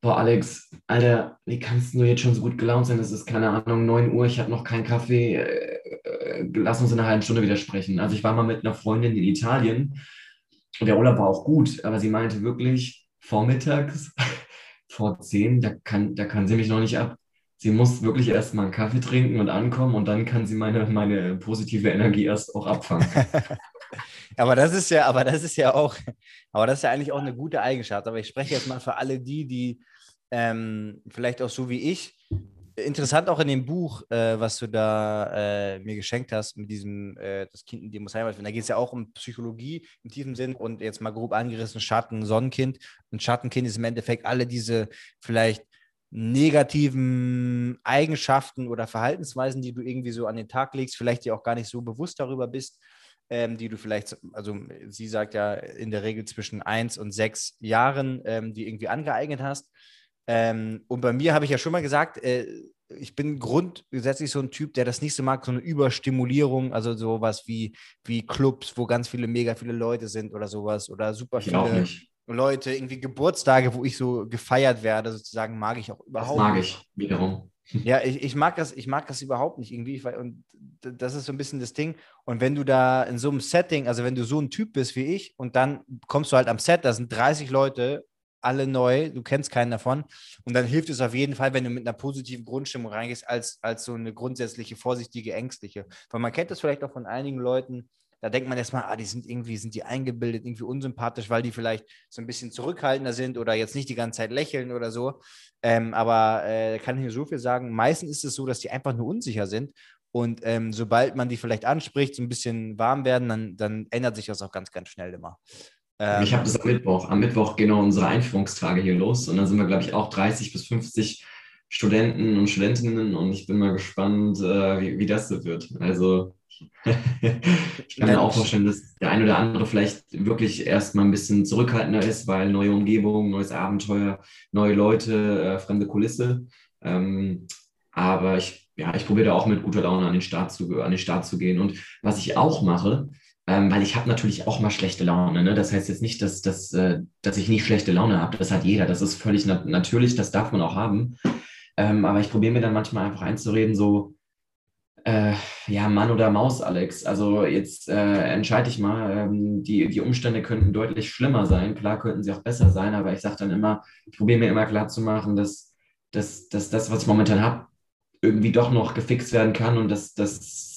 boah, Alex, Alter, wie kannst du jetzt schon so gut gelaunt sein? Es ist, keine Ahnung, 9 Uhr, ich habe noch keinen Kaffee, äh, äh, lass uns in einer halben Stunde wieder sprechen. Also ich war mal mit einer Freundin in Italien und der Urlaub war auch gut, aber sie meinte wirklich, vormittags vor 10, da kann, da kann sie mich noch nicht ab sie muss wirklich erst mal einen Kaffee trinken und ankommen und dann kann sie meine, meine positive Energie erst auch abfangen. aber das ist ja, aber das ist ja auch, aber das ist ja eigentlich auch eine gute Eigenschaft. Aber ich spreche jetzt mal für alle die, die ähm, vielleicht auch so wie ich, interessant auch in dem Buch, äh, was du da äh, mir geschenkt hast, mit diesem äh, Das Kind in dir muss Heimat finden. Da geht es ja auch um Psychologie im tiefen Sinn und jetzt mal grob angerissen Schatten, Sonnenkind. Und Schattenkind ist im Endeffekt alle diese vielleicht negativen Eigenschaften oder Verhaltensweisen, die du irgendwie so an den Tag legst, vielleicht dir auch gar nicht so bewusst darüber bist, ähm, die du vielleicht, also sie sagt ja in der Regel zwischen eins und sechs Jahren, ähm, die irgendwie angeeignet hast. Ähm, und bei mir habe ich ja schon mal gesagt, äh, ich bin grundsätzlich so ein Typ, der das nicht so mag, so eine Überstimulierung, also sowas wie, wie Clubs, wo ganz viele, mega viele Leute sind oder sowas oder super ich viele Leute, irgendwie Geburtstage, wo ich so gefeiert werde, sozusagen, mag ich auch überhaupt nicht. Das mag ich wiederum. Ja, ich, ich, mag das, ich mag das überhaupt nicht irgendwie. Und das ist so ein bisschen das Ding. Und wenn du da in so einem Setting, also wenn du so ein Typ bist wie ich und dann kommst du halt am Set, da sind 30 Leute, alle neu, du kennst keinen davon. Und dann hilft es auf jeden Fall, wenn du mit einer positiven Grundstimmung reingehst, als, als so eine grundsätzliche, vorsichtige, ängstliche. Weil man kennt das vielleicht auch von einigen Leuten, da denkt man erstmal, ah, die sind irgendwie, sind die eingebildet, irgendwie unsympathisch, weil die vielleicht so ein bisschen zurückhaltender sind oder jetzt nicht die ganze Zeit lächeln oder so. Ähm, aber äh, kann ich nur so viel sagen, meistens ist es so, dass die einfach nur unsicher sind. Und ähm, sobald man die vielleicht anspricht, so ein bisschen warm werden, dann, dann ändert sich das auch ganz, ganz schnell immer. Ähm, ich habe das am Mittwoch. Am Mittwoch gehen genau unsere Einführungstage hier los und dann sind wir, glaube ich, auch 30 bis 50 Studenten und Studentinnen und ich bin mal gespannt, äh, wie, wie das so wird. Also ich kann mir auch vorstellen, dass der ein oder andere vielleicht wirklich erstmal ein bisschen zurückhaltender ist, weil neue Umgebung, neues Abenteuer, neue Leute, äh, fremde Kulisse. Ähm, aber ich, ja, ich probiere da auch mit guter Laune an den Start zu, an den Start zu gehen. Und was ich auch mache, ähm, weil ich habe natürlich auch mal schlechte Laune. Ne? Das heißt jetzt nicht, dass, dass, äh, dass ich nicht schlechte Laune habe. Das hat jeder. Das ist völlig nat natürlich. Das darf man auch haben. Ähm, aber ich probiere mir dann manchmal einfach einzureden, so, äh, ja, Mann oder Maus, Alex. Also jetzt äh, entscheide ich mal, ähm, die, die Umstände könnten deutlich schlimmer sein. Klar könnten sie auch besser sein, aber ich sage dann immer, ich probiere mir immer klar zu machen, dass, dass, dass das, was ich momentan habe, irgendwie doch noch gefixt werden kann und dass das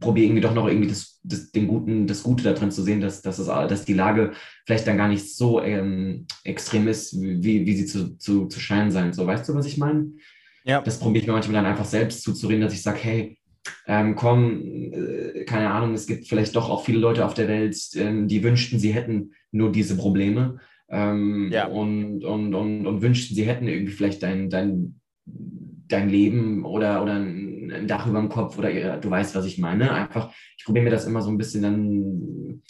probiere irgendwie doch noch irgendwie das, das, den Guten, das Gute darin zu sehen, dass, dass, es, dass die Lage vielleicht dann gar nicht so ähm, extrem ist, wie, wie sie zu, zu, zu scheinen sein. So, weißt du, was ich meine? Ja. Das probiere ich mir manchmal dann einfach selbst zuzureden, dass ich sage, hey, ähm, komm, äh, keine Ahnung, es gibt vielleicht doch auch viele Leute auf der Welt, ähm, die wünschten, sie hätten nur diese Probleme ähm, ja. und, und, und, und wünschten, sie hätten irgendwie vielleicht dein, dein, dein Leben oder, oder ein Dach über dem Kopf oder du weißt, was ich meine. Einfach, ich probiere mir das immer so ein bisschen dann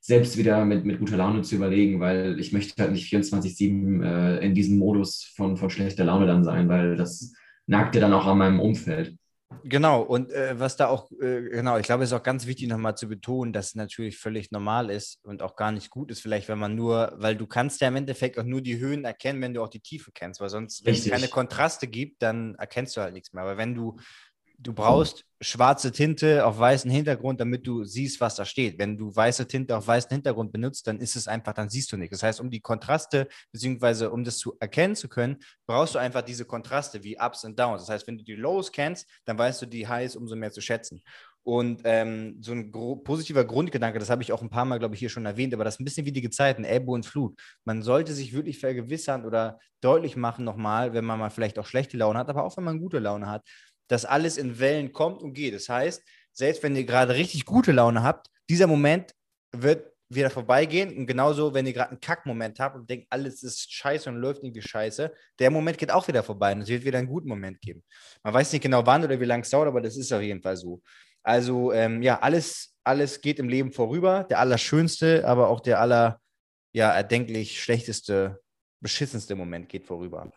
selbst wieder mit, mit guter Laune zu überlegen, weil ich möchte halt nicht 24-7 äh, in diesem Modus von, von schlechter Laune dann sein, weil das nagt ja dann auch an meinem Umfeld. Genau, und äh, was da auch, äh, genau, ich glaube, es ist auch ganz wichtig nochmal zu betonen, dass es natürlich völlig normal ist und auch gar nicht gut ist, vielleicht, wenn man nur, weil du kannst ja im Endeffekt auch nur die Höhen erkennen, wenn du auch die Tiefe kennst, weil sonst, wenn es keine Kontraste gibt, dann erkennst du halt nichts mehr. Aber wenn du du brauchst schwarze Tinte auf weißen Hintergrund, damit du siehst, was da steht. Wenn du weiße Tinte auf weißen Hintergrund benutzt, dann ist es einfach, dann siehst du nichts. Das heißt, um die Kontraste, beziehungsweise um das zu erkennen zu können, brauchst du einfach diese Kontraste wie Ups und Downs. Das heißt, wenn du die Lows kennst, dann weißt du die Highs umso mehr zu schätzen. Und ähm, so ein positiver Grundgedanke, das habe ich auch ein paar Mal, glaube ich, hier schon erwähnt, aber das ist ein bisschen wie die Gezeiten, Ebbe und Flut. Man sollte sich wirklich vergewissern oder deutlich machen nochmal, wenn man mal vielleicht auch schlechte Laune hat, aber auch wenn man gute Laune hat, dass alles in Wellen kommt und geht. Das heißt, selbst wenn ihr gerade richtig gute Laune habt, dieser Moment wird wieder vorbeigehen. Und genauso, wenn ihr gerade einen Kackmoment habt und denkt, alles ist scheiße und läuft irgendwie scheiße, der Moment geht auch wieder vorbei und es wird wieder einen guten Moment geben. Man weiß nicht genau wann oder wie lange es dauert, aber das ist auf jeden Fall so. Also, ähm, ja, alles, alles geht im Leben vorüber. Der allerschönste, aber auch der aller, ja, erdenklich schlechteste, beschissenste Moment geht vorüber.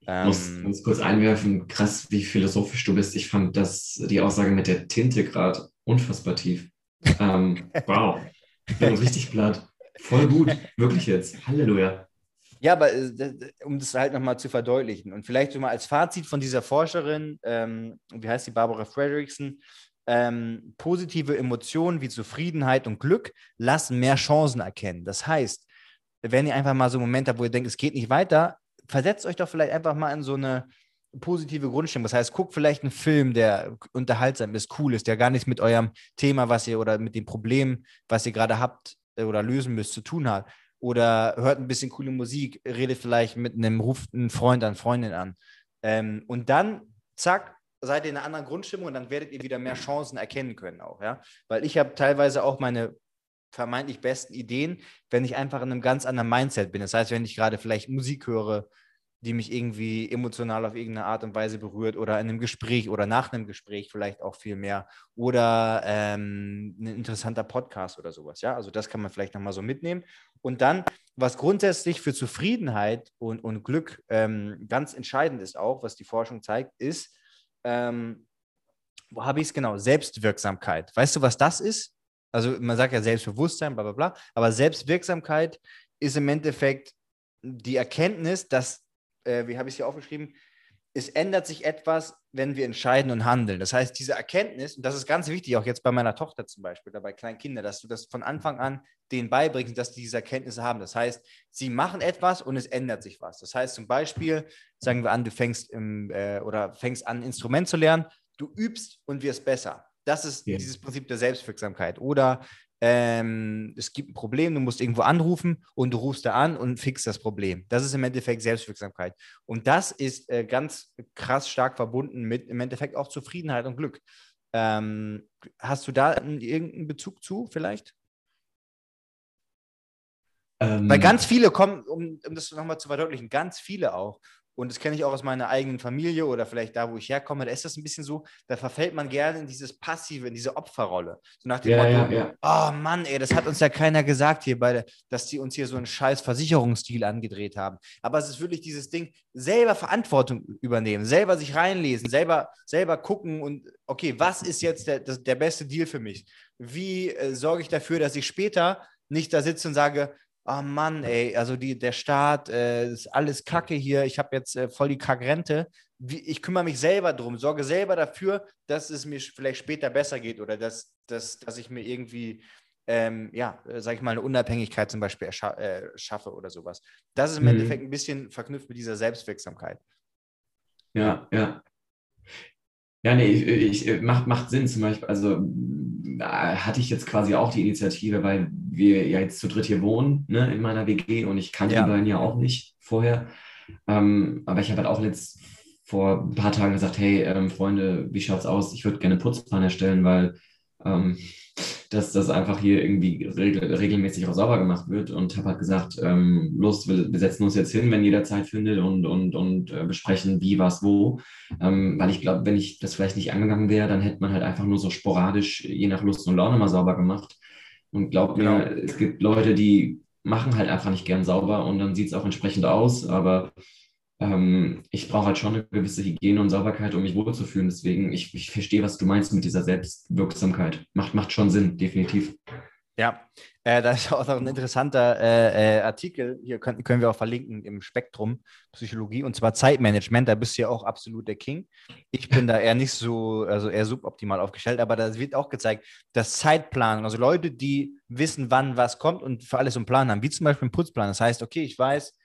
Ich muss Ähm, ganz kurz einwerfen, krass, wie philosophisch du bist. Ich fand das, die Aussage mit der Tinte gerade unfassbar tief. Ähm, wow, ich bin richtig platt. Voll gut, wirklich jetzt. Halleluja. Ja, aber äh, um das halt nochmal zu verdeutlichen und vielleicht so mal als Fazit von dieser Forscherin, ähm, wie heißt die, Barbara Fredrickson, ähm, positive Emotionen wie Zufriedenheit und Glück lassen mehr Chancen erkennen. Das heißt, wenn ihr einfach mal so einen Moment habt, wo ihr denkt, es geht nicht weiter, versetzt euch doch vielleicht einfach mal in so eine positive Grundstimmung. Das heißt, guckt vielleicht einen Film, der unterhaltsam ist, cool ist, der gar nichts mit eurem Thema, was ihr oder mit dem Problem, was ihr gerade habt äh, oder lösen müsst, zu tun hat oder hört ein bisschen coole Musik, redet vielleicht mit einem, ruft einen Freund an, Freundin an. Ähm, und dann, zack, seid ihr in einer anderen Grundstimmung und dann werdet ihr wieder mehr Chancen erkennen können auch, ja. Weil ich habe teilweise auch meine vermeintlich besten Ideen, wenn ich einfach in einem ganz anderen Mindset bin. Das heißt, wenn ich gerade vielleicht Musik höre, die mich irgendwie emotional auf irgendeine Art und Weise berührt oder in einem Gespräch oder nach einem Gespräch vielleicht auch viel mehr oder ähm, ein interessanter Podcast oder sowas. Ja, also das kann man vielleicht nochmal so mitnehmen. Und dann, was grundsätzlich für Zufriedenheit und, und Glück ähm, ganz entscheidend ist auch, was die Forschung zeigt, ist, ähm, wo habe ich es genau? Selbstwirksamkeit. Weißt du, was das ist? Also man sagt ja Selbstbewusstsein, bla bla bla, aber Selbstwirksamkeit ist im Endeffekt die Erkenntnis, dass, äh, wie habe ich es hier aufgeschrieben, es ändert sich etwas, wenn wir entscheiden und handeln. Das heißt, diese Erkenntnis, und das ist ganz wichtig, auch jetzt bei meiner Tochter zum Beispiel oder bei kleinen Kindern, dass du das von Anfang an denen beibringst, dass die diese Erkenntnisse haben. Das heißt, sie machen etwas und es ändert sich was. Das heißt zum Beispiel, sagen wir an, du fängst im, äh, oder fängst an, ein Instrument zu lernen, du übst und wirst besser. Das ist Ja. dieses Prinzip der Selbstwirksamkeit. Oder ähm, es gibt ein Problem, du musst irgendwo anrufen und du rufst da an und fixst das Problem. Das ist im Endeffekt Selbstwirksamkeit. Und das ist äh, ganz krass stark verbunden mit im Endeffekt auch Zufriedenheit und Glück. Ähm, hast du da einen- irgendeinen Bezug zu vielleicht? Ähm, Weil ganz viele kommen, um, um das nochmal zu verdeutlichen, ganz viele auch. Und das kenne ich auch aus meiner eigenen Familie oder vielleicht da, wo ich herkomme, da ist das ein bisschen so, da verfällt man gerne in dieses Passive, in diese Opferrolle. So nach dem ja, Motto, ja, ja. oh Mann, ey, das hat uns ja keiner gesagt hier bei der, dass die uns hier so einen scheiß Versicherungsstil angedreht haben. Aber es ist wirklich dieses Ding, selber Verantwortung übernehmen, selber sich reinlesen, selber, selber gucken und okay, was ist jetzt der, das, der beste Deal für mich? Wie äh, sorge ich dafür, dass ich später nicht da sitze und sage, oh Mann, ey, also die, der Staat, äh, ist alles Kacke hier, ich habe jetzt äh, voll die Kackrente. Wie, ich kümmere mich selber drum, sorge selber dafür, dass es mir vielleicht später besser geht oder dass, dass, dass ich mir irgendwie, ähm, ja, äh, sag ich mal, eine Unabhängigkeit zum Beispiel äh, schaffe oder sowas. Das ist im Mhm. Endeffekt ein bisschen verknüpft mit dieser Selbstwirksamkeit. Ja, ja. Ja, nee, ich, ich, macht, macht Sinn zum Beispiel. Also äh, hatte ich jetzt quasi auch die Initiative, weil wir ja jetzt zu dritt hier wohnen, ne, in meiner WG und ich kannte Ja. die beiden ja auch nicht vorher. Ähm, aber ich habe halt auch letzt vor ein paar Tagen gesagt, hey, ähm, Freunde, wie schaut's aus? Ich würde gerne Putzplan erstellen, weil ähm, dass das einfach hier irgendwie regel, regelmäßig auch sauber gemacht wird und habe halt gesagt, ähm, los, wir, setzen uns jetzt hin, wenn jeder Zeit findet und, und, und äh, besprechen, wie, was, wo. Ähm, weil ich glaube, wenn ich das vielleicht nicht angegangen wäre, dann hätte man halt einfach nur so sporadisch, je nach Lust und Laune mal sauber gemacht. Und glaub Genau. mir, es gibt Leute, die machen halt einfach nicht gern sauber und dann sieht es auch entsprechend aus, aber ähm, ich brauche halt schon eine gewisse Hygiene und Sauberkeit, um mich wohlzufühlen. Deswegen, ich, ich verstehe, was du meinst mit dieser Selbstwirksamkeit. Macht, macht schon Sinn, definitiv. Ja, äh, da ist auch noch ein interessanter äh, äh, Artikel, hier können, können wir auch verlinken im Spektrum Psychologie, und zwar Zeitmanagement, da bist du ja auch absolut der King. Ich bin da eher nicht so, also eher suboptimal aufgestellt, aber da wird auch gezeigt, dass Zeitplanung, also Leute, die wissen, wann was kommt und für alles einen Plan haben, wie zum Beispiel ein Putzplan. Das heißt, okay, ich weiß,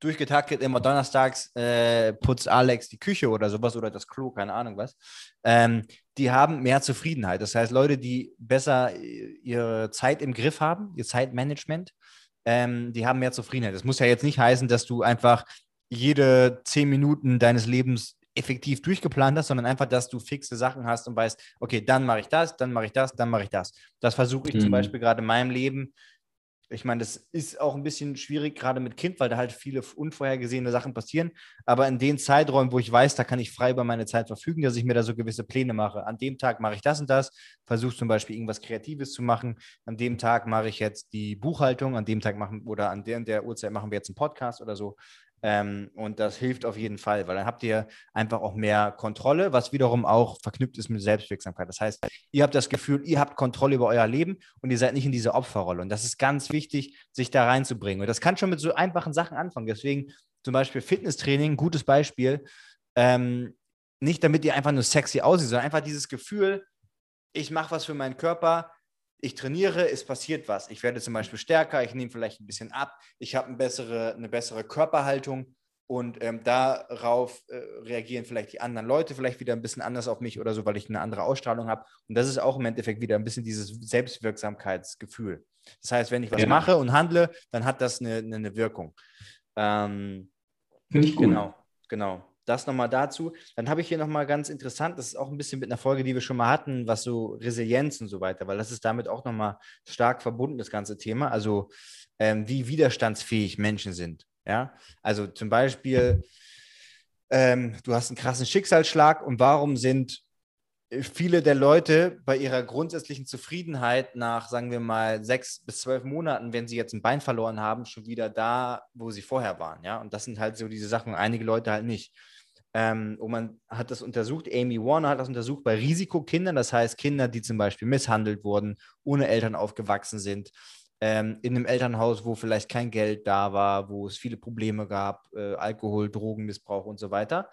durchgetaktet, immer donnerstags äh, putzt Alex die Küche oder sowas oder das Klo, keine Ahnung was. Ähm, die haben mehr Zufriedenheit. Das heißt, Leute, die besser ihre Zeit im Griff haben, ihr Zeitmanagement, ähm, die haben mehr Zufriedenheit. Das muss ja jetzt nicht heißen, dass du einfach jede zehn Minuten deines Lebens effektiv durchgeplant hast, sondern einfach, dass du fixe Sachen hast und weißt, okay, dann mache ich das, dann mache ich das, dann mache ich das. Das versuche ich mhm. zum Beispiel gerade in meinem Leben ich meine, das ist auch ein bisschen schwierig, gerade mit Kind, weil da halt viele unvorhergesehene Sachen passieren. Aber in den Zeiträumen, wo ich weiß, da kann ich frei über meine Zeit verfügen, dass ich mir da so gewisse Pläne mache. An dem Tag mache ich das und das, versuche zum Beispiel irgendwas Kreatives zu machen. An dem Tag mache ich jetzt die Buchhaltung, an dem Tag machen oder an der der Uhrzeit machen wir jetzt einen Podcast oder so. Ähm, und das hilft auf jeden Fall, weil dann habt ihr einfach auch mehr Kontrolle, was wiederum auch verknüpft ist mit Selbstwirksamkeit. Das heißt, ihr habt das Gefühl, ihr habt Kontrolle über euer Leben und ihr seid nicht in dieser Opferrolle. Und das ist ganz wichtig, sich da reinzubringen. Und das kann schon mit so einfachen Sachen anfangen. Deswegen zum Beispiel Fitnesstraining, gutes Beispiel. Ähm, nicht damit ihr einfach nur sexy aussieht, sondern einfach dieses Gefühl, ich mache was für meinen Körper, ich trainiere, es passiert was. Ich werde zum Beispiel stärker, ich nehme vielleicht ein bisschen ab, ich habe eine bessere, eine bessere Körperhaltung und ähm, darauf äh, reagieren vielleicht die anderen Leute vielleicht wieder ein bisschen anders auf mich oder so, weil ich eine andere Ausstrahlung habe. Und das ist auch im Endeffekt wieder ein bisschen dieses Selbstwirksamkeitsgefühl. Das heißt, wenn ich was ja. mache und handle, dann hat das eine, eine Wirkung. Ähm, Finde ich gut. Genau, genau das nochmal dazu. Dann habe ich hier nochmal ganz interessant, das ist auch ein bisschen mit einer Folge, die wir schon mal hatten, was so Resilienz und so weiter, weil das ist damit auch nochmal stark verbunden, das ganze Thema. Also ähm, wie widerstandsfähig Menschen sind. Ja, also zum Beispiel, ähm, du hast einen krassen Schicksalsschlag und warum sind viele der Leute bei ihrer grundsätzlichen Zufriedenheit nach, sagen wir mal, sechs bis zwölf Monaten, wenn sie jetzt ein Bein verloren haben, schon wieder da, wo sie vorher waren. Ja, und das sind halt so diese Sachen, einige Leute halt nicht. Ähm, und man hat das untersucht, Amy Warner hat das untersucht bei Risikokindern, das heißt Kinder, die zum Beispiel misshandelt wurden, ohne Eltern aufgewachsen sind, ähm, in einem Elternhaus, wo vielleicht kein Geld da war, wo es viele Probleme gab, äh, Alkohol, Drogenmissbrauch und so weiter.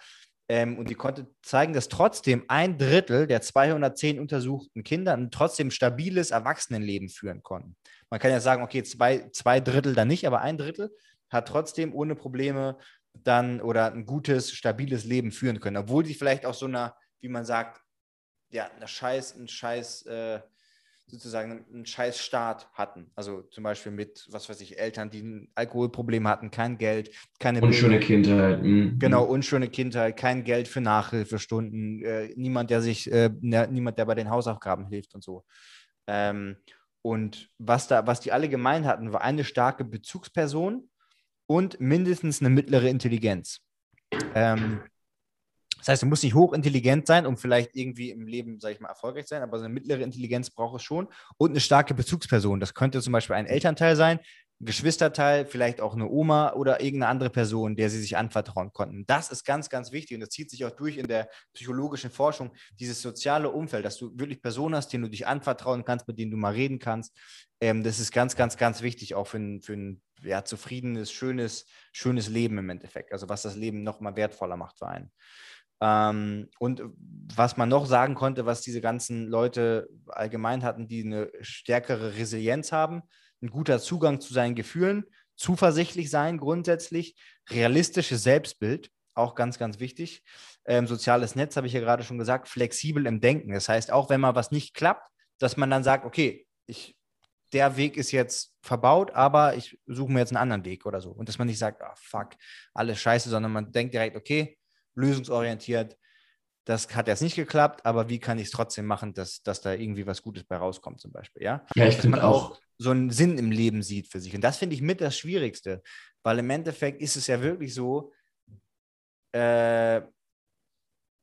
Ähm, und die konnte zeigen, dass trotzdem ein Drittel der 210 untersuchten Kinder ein trotzdem stabiles Erwachsenenleben führen konnten. Man kann ja sagen, okay, zwei, zwei Drittel dann nicht, aber ein Drittel hat trotzdem ohne Probleme dann oder ein gutes, stabiles Leben führen können, obwohl sie vielleicht auch so einer, wie man sagt, ja, eine Scheiß, ein Scheiß, äh, sozusagen einen scheiß Start hatten. Also zum Beispiel mit, was weiß ich, Eltern, die ein Alkoholproblem hatten, kein Geld, keine Unschöne Kindheit. Mhm. Genau, unschöne Kindheit, kein Geld für Nachhilfestunden, äh, niemand, der sich, äh, niemand, der bei den Hausaufgaben hilft und so. Ähm, und was da, was die alle gemeint hatten, war eine starke Bezugsperson, und mindestens eine mittlere Intelligenz. Ähm, das heißt, du musst nicht hochintelligent sein, um vielleicht irgendwie im Leben, sage ich mal, erfolgreich zu sein, aber so eine mittlere Intelligenz braucht es schon und eine starke Bezugsperson. Das könnte zum Beispiel ein Elternteil sein, ein Geschwisterteil, vielleicht auch eine Oma oder irgendeine andere Person, der sie sich anvertrauen konnten. Das ist ganz, ganz wichtig und das zieht sich auch durch in der psychologischen Forschung, dieses soziale Umfeld, dass du wirklich Personen hast, denen du dich anvertrauen kannst, mit denen du mal reden kannst. Ähm, das ist ganz, ganz, ganz wichtig auch für ein, für ein ja, zufriedenes, schönes, schönes Leben im Endeffekt. Also was das Leben noch mal wertvoller macht für einen. Ähm, und was man noch sagen konnte, was diese ganzen Leute allgemein hatten, die eine stärkere Resilienz haben, ein guter Zugang zu seinen Gefühlen, zuversichtlich sein grundsätzlich, realistisches Selbstbild, auch ganz, ganz wichtig. Ähm, soziales Netz habe ich ja gerade schon gesagt, flexibel im Denken. Das heißt, auch wenn mal was nicht klappt, dass man dann sagt, okay, ich der Weg ist jetzt verbaut, aber ich suche mir jetzt einen anderen Weg oder so. Und dass man nicht sagt, ah, fuck, alles scheiße, sondern man denkt direkt, okay, lösungsorientiert, das hat jetzt nicht geklappt, aber wie kann ich es trotzdem machen, dass, dass da irgendwie was Gutes bei rauskommt, zum Beispiel, ja? Ja, ich dass man auch, auch so einen Sinn im Leben sieht für sich. Und das finde ich mit das Schwierigste, weil im Endeffekt ist es ja wirklich so, äh,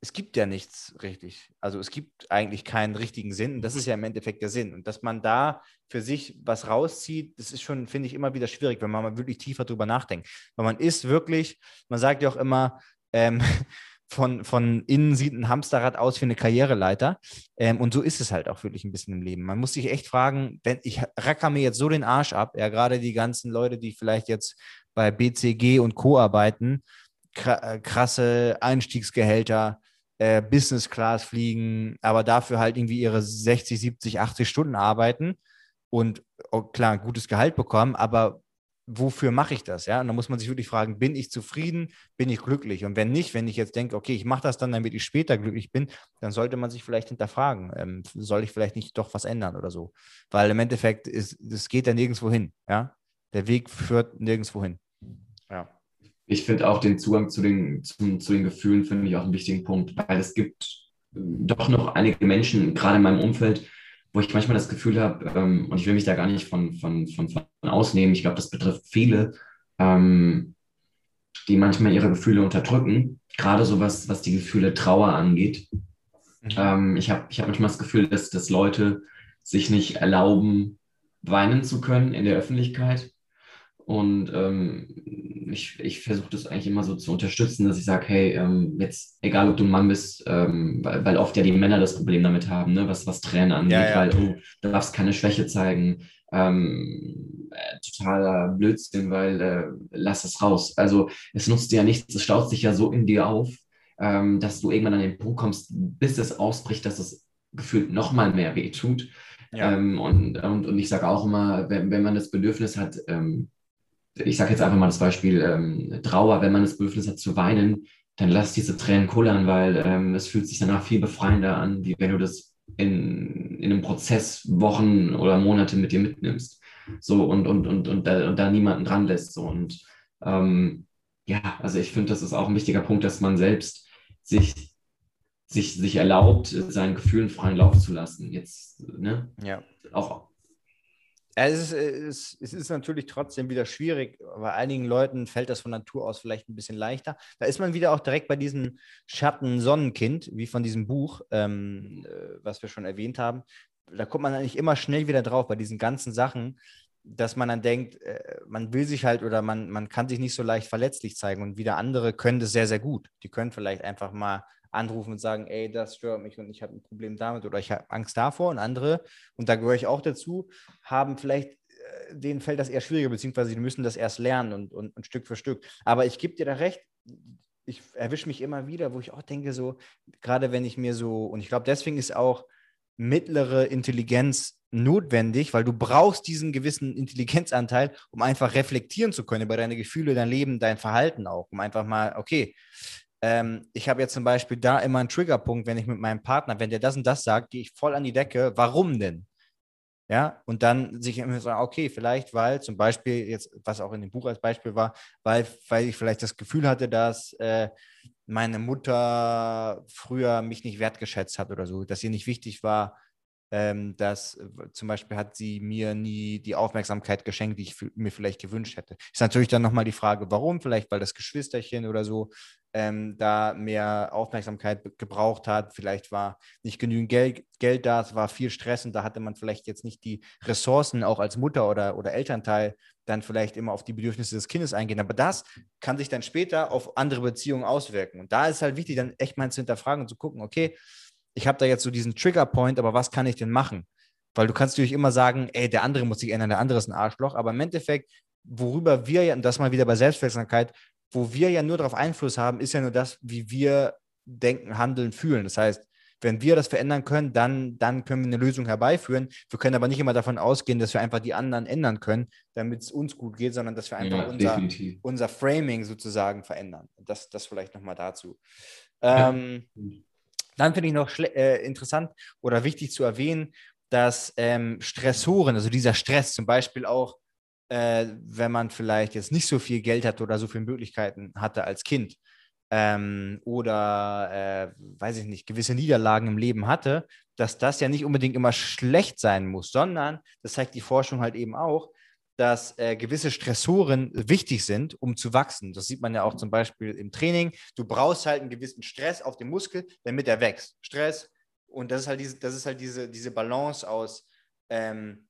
es gibt ja nichts richtig. Also es gibt eigentlich keinen richtigen Sinn. Und das ist ja im Endeffekt der Sinn. Und dass man da für sich was rauszieht, das ist schon, finde ich, immer wieder schwierig, wenn man mal wirklich tiefer drüber nachdenkt. Weil man ist wirklich, man sagt ja auch immer, ähm, von, von innen sieht ein Hamsterrad aus wie eine Karriereleiter. Ähm, und so ist es halt auch wirklich ein bisschen im Leben. Man muss sich echt fragen, wenn ich racker mir jetzt so den Arsch ab, ja, gerade die ganzen Leute, die vielleicht jetzt bei BCG und Co. arbeiten, äh, krasse Einstiegsgehälter, äh, Business Class fliegen, aber dafür halt irgendwie ihre 60, 70, 80 Stunden arbeiten und oh, klar, ein gutes Gehalt bekommen, aber wofür mache ich das? Ja, und da muss man sich wirklich fragen, bin ich zufrieden, bin ich glücklich? Und wenn nicht, wenn ich jetzt denke, okay, ich mache das dann, damit ich später glücklich bin, dann sollte man sich vielleicht hinterfragen, ähm, soll ich vielleicht nicht doch was ändern oder so? Weil im Endeffekt ist, es geht ja nirgendwo hin. Ja, der Weg führt nirgendwo hin. Ja. Ich finde auch den Zugang zu den, zu, zu den Gefühlen finde ich auch einen wichtigen Punkt, weil es gibt doch noch einige Menschen, gerade in meinem Umfeld, wo ich manchmal das Gefühl habe, ähm, und ich will mich da gar nicht von, von, von, von ausnehmen, ich glaube, das betrifft viele, ähm, die manchmal ihre Gefühle unterdrücken, gerade so was, was die Gefühle Trauer angeht. Mhm. Ähm, ich habe ich hab manchmal das Gefühl, dass, dass Leute sich nicht erlauben, weinen zu können in der Öffentlichkeit und ähm, ich, ich versuche das eigentlich immer so zu unterstützen, dass ich sage, hey, ähm, jetzt, egal ob du ein Mann bist, ähm, weil, weil, oft ja die Männer das Problem damit haben, ne, was, was Tränen angeht, ja, ja. weil oh, du darfst keine Schwäche zeigen. Ähm, äh, totaler Blödsinn, weil äh, lass es raus. Also es nutzt dir ja nichts, es staut sich ja so in dir auf, ähm, dass du irgendwann an den Punkt kommst, bis es ausbricht, dass es gefühlt noch mal mehr wehtut. Ja. Ähm, und, und, und ich sage auch immer, wenn, wenn man das Bedürfnis hat, ähm, ich sage jetzt einfach mal das Beispiel ähm, Trauer, wenn man das Bedürfnis hat zu weinen, dann lass diese Tränen kullern, weil ähm, es fühlt sich danach viel befreiender an, wie wenn du das in, in einem Prozess Wochen oder Monate mit dir mitnimmst. So und, und, und, und, da, und da niemanden dran lässt. So. Und ähm, ja, also ich finde, das ist auch ein wichtiger Punkt, dass man selbst sich, sich, sich erlaubt, seinen Gefühlen freien Lauf zu lassen. Jetzt, ne? Ja. Auch es ist, es, es ist natürlich trotzdem wieder schwierig. Bei einigen Leuten fällt das von Natur aus vielleicht ein bisschen leichter. Da ist man wieder auch direkt bei diesem Schatten-Sonnenkind, wie von diesem Buch, ähm, äh, was wir schon erwähnt haben. Da kommt man eigentlich immer schnell wieder drauf bei diesen ganzen Sachen, dass man dann denkt, äh, man will sich halt oder man, man kann sich nicht so leicht verletzlich zeigen. Und wieder andere können das sehr, sehr gut. Die können vielleicht einfach mal anrufen und sagen, ey, das stört mich und ich habe ein Problem damit oder ich habe Angst davor. Und andere, und da gehöre ich auch dazu, haben vielleicht, äh, denen fällt das eher schwieriger, beziehungsweise die müssen das erst lernen und, und, und Stück für Stück. Aber ich gebe dir da recht, ich erwische mich immer wieder, wo ich auch denke, so, gerade wenn ich mir so, und ich glaube, deswegen ist auch mittlere Intelligenz notwendig, weil du brauchst diesen gewissen Intelligenzanteil, um einfach reflektieren zu können über deine Gefühle, dein Leben, dein Verhalten auch, um einfach mal, okay, ähm, ich habe jetzt zum Beispiel da immer einen Triggerpunkt, wenn ich mit meinem Partner, wenn der das und das sagt, gehe ich voll an die Decke. Warum denn? Ja, und dann sich immer sagen, okay, vielleicht, weil zum Beispiel, jetzt, was auch in dem Buch als Beispiel war, weil, weil ich vielleicht das Gefühl hatte, dass äh, meine Mutter früher mich nicht wertgeschätzt hat oder so, dass ihr nicht wichtig war, ähm, dass äh, zum Beispiel hat sie mir nie die Aufmerksamkeit geschenkt, die ich mir vielleicht gewünscht hätte. Ist natürlich dann nochmal die Frage, warum? Vielleicht, weil das Geschwisterchen oder so ähm, da mehr Aufmerksamkeit gebraucht hat. Vielleicht war nicht genügend Geld, Geld da, es war viel Stress und da hatte man vielleicht jetzt nicht die Ressourcen, auch als Mutter oder, oder Elternteil, dann vielleicht immer auf die Bedürfnisse des Kindes eingehen. Aber das kann sich dann später auf andere Beziehungen auswirken. Und da ist halt wichtig, dann echt mal zu hinterfragen und zu gucken, okay, ich habe da jetzt so diesen Triggerpoint, aber was kann ich denn machen? Weil du kannst natürlich immer sagen, ey, der andere muss sich ändern, der andere ist ein Arschloch. Aber im Endeffekt, worüber wir ja, und das mal wieder bei Selbstwirksamkeit, wo wir ja nur darauf Einfluss haben, ist ja nur das, wie wir denken, handeln, fühlen. Das heißt, wenn wir das verändern können, dann, dann können wir eine Lösung herbeiführen. Wir können aber nicht immer davon ausgehen, dass wir einfach die anderen ändern können, damit es uns gut geht, sondern dass wir einfach ja, unser, unser Framing sozusagen verändern. Das, das vielleicht nochmal dazu. Ja. Dann finde ich noch äh, interessant oder wichtig zu erwähnen, dass ähm, Stressoren, also dieser Stress zum Beispiel auch äh, wenn man vielleicht jetzt nicht so viel Geld hat oder so viele Möglichkeiten hatte als Kind ähm, oder, äh, weiß ich nicht, gewisse Niederlagen im Leben hatte, dass das ja nicht unbedingt immer schlecht sein muss, sondern, das zeigt die Forschung halt eben auch, dass äh, gewisse Stressoren wichtig sind, um zu wachsen. Das sieht man ja auch zum Beispiel im Training. Du brauchst halt einen gewissen Stress auf dem Muskel, damit er wächst. Stress und das ist halt diese, das ist halt diese, diese Balance aus ähm,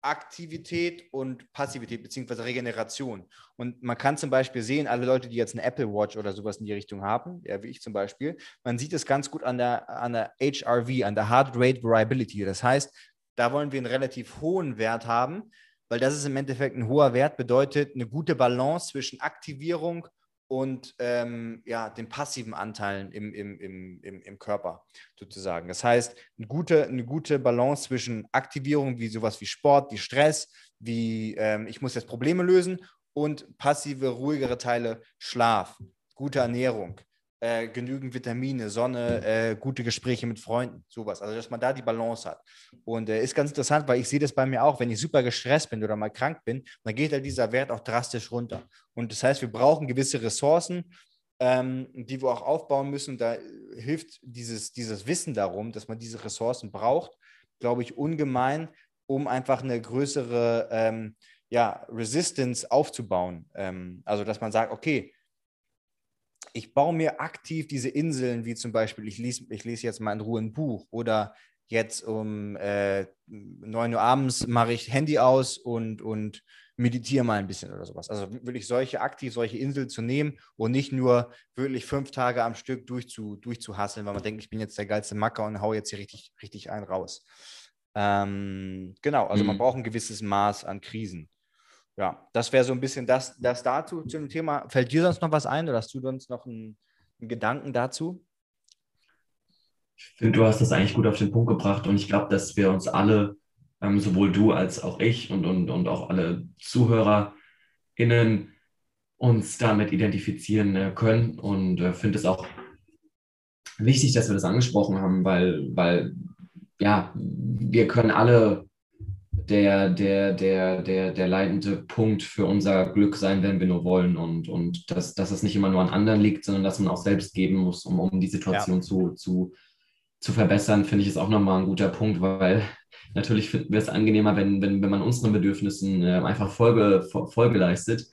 Aktivität und Passivität beziehungsweise Regeneration. Und man kann zum Beispiel sehen, alle Leute, die jetzt eine Apple Watch oder sowas in die Richtung haben, ja, wie ich zum Beispiel, man sieht es ganz gut an der, an der HRV, an der Heart Rate Variability. Das heißt, da wollen wir einen relativ hohen Wert haben, weil das ist im Endeffekt ein hoher Wert, bedeutet eine gute Balance zwischen Aktivierung und ähm, ja, den passiven Anteilen im, im, im, im, im Körper sozusagen. Das heißt, eine gute, eine gute Balance zwischen Aktivierung wie sowas wie Sport, wie Stress, wie ähm, ich muss jetzt Probleme lösen und passive, ruhigere Teile, Schlaf, gute Ernährung, äh, genügend Vitamine, Sonne, äh, gute Gespräche mit Freunden, sowas. Also, dass man da die Balance hat. Und äh, ist ganz interessant, weil ich sehe das bei mir auch, wenn ich super gestresst bin oder mal krank bin, dann geht halt dieser Wert auch drastisch runter. Und das heißt, wir brauchen gewisse Ressourcen, ähm, die wir auch aufbauen müssen. Da hilft dieses, dieses Wissen darum, dass man diese Ressourcen braucht, glaube ich, ungemein, um einfach eine größere ähm, ja, Resistance aufzubauen. Ähm, also, dass man sagt, okay, ich baue mir aktiv diese Inseln, wie zum Beispiel, ich lese, ich lese jetzt mal in Ruhe ein Buch oder jetzt um äh, 9 Uhr abends mache ich Handy aus und, und meditiere mal ein bisschen oder sowas. Also wirklich solche aktiv, solche Inseln zu nehmen und nicht nur wirklich fünf Tage am Stück durchzu, durchzuhasseln, weil man denkt, ich bin jetzt der geilste Macker und hau jetzt hier richtig, richtig einen raus. Ähm, genau, also mhm. man braucht ein gewisses Maß an Krisen ja, das wäre so ein bisschen das, das dazu zu dem Thema. Fällt dir sonst noch was ein oder hast du sonst noch einen, einen Gedanken dazu? Ich finde, du hast das eigentlich gut auf den Punkt gebracht und ich glaube, dass wir uns alle, ähm, sowohl du als auch ich und, und, und auch alle ZuhörerInnen, uns damit identifizieren äh, können und äh, finde es auch wichtig, dass wir das angesprochen haben, weil, weil ja, wir können alle der, der, der, der, der leitende Punkt für unser Glück sein, wenn wir nur wollen. Und, und dass, dass es nicht immer nur an anderen liegt, sondern dass man auch selbst geben muss, um, um die Situation ja. zu, zu, zu verbessern, finde ich ist auch nochmal ein guter Punkt, weil natürlich wir es angenehmer, wenn, wenn, wenn man unseren Bedürfnissen äh, einfach Folge, Folge leistet.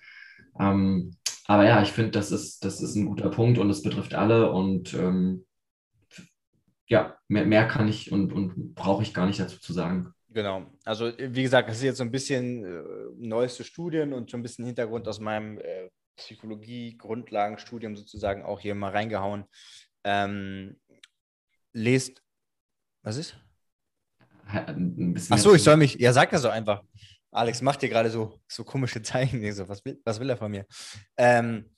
Ähm, aber ja, ich finde, das ist, das ist ein guter Punkt und es betrifft alle und ähm, ja, mehr, mehr kann ich und, und brauche ich gar nicht dazu zu sagen. Genau. Also, wie gesagt, das ist jetzt so ein bisschen äh, neueste Studien und so ein bisschen Hintergrund aus meinem äh, Psychologie-Grundlagenstudium sozusagen auch hier mal reingehauen. Ähm, lest. Was ist? Achso, ich soll mich. Ja, sag das so einfach. Alex macht hier gerade so, so komische Zeichen. So, was, will, was will er von mir? Ähm,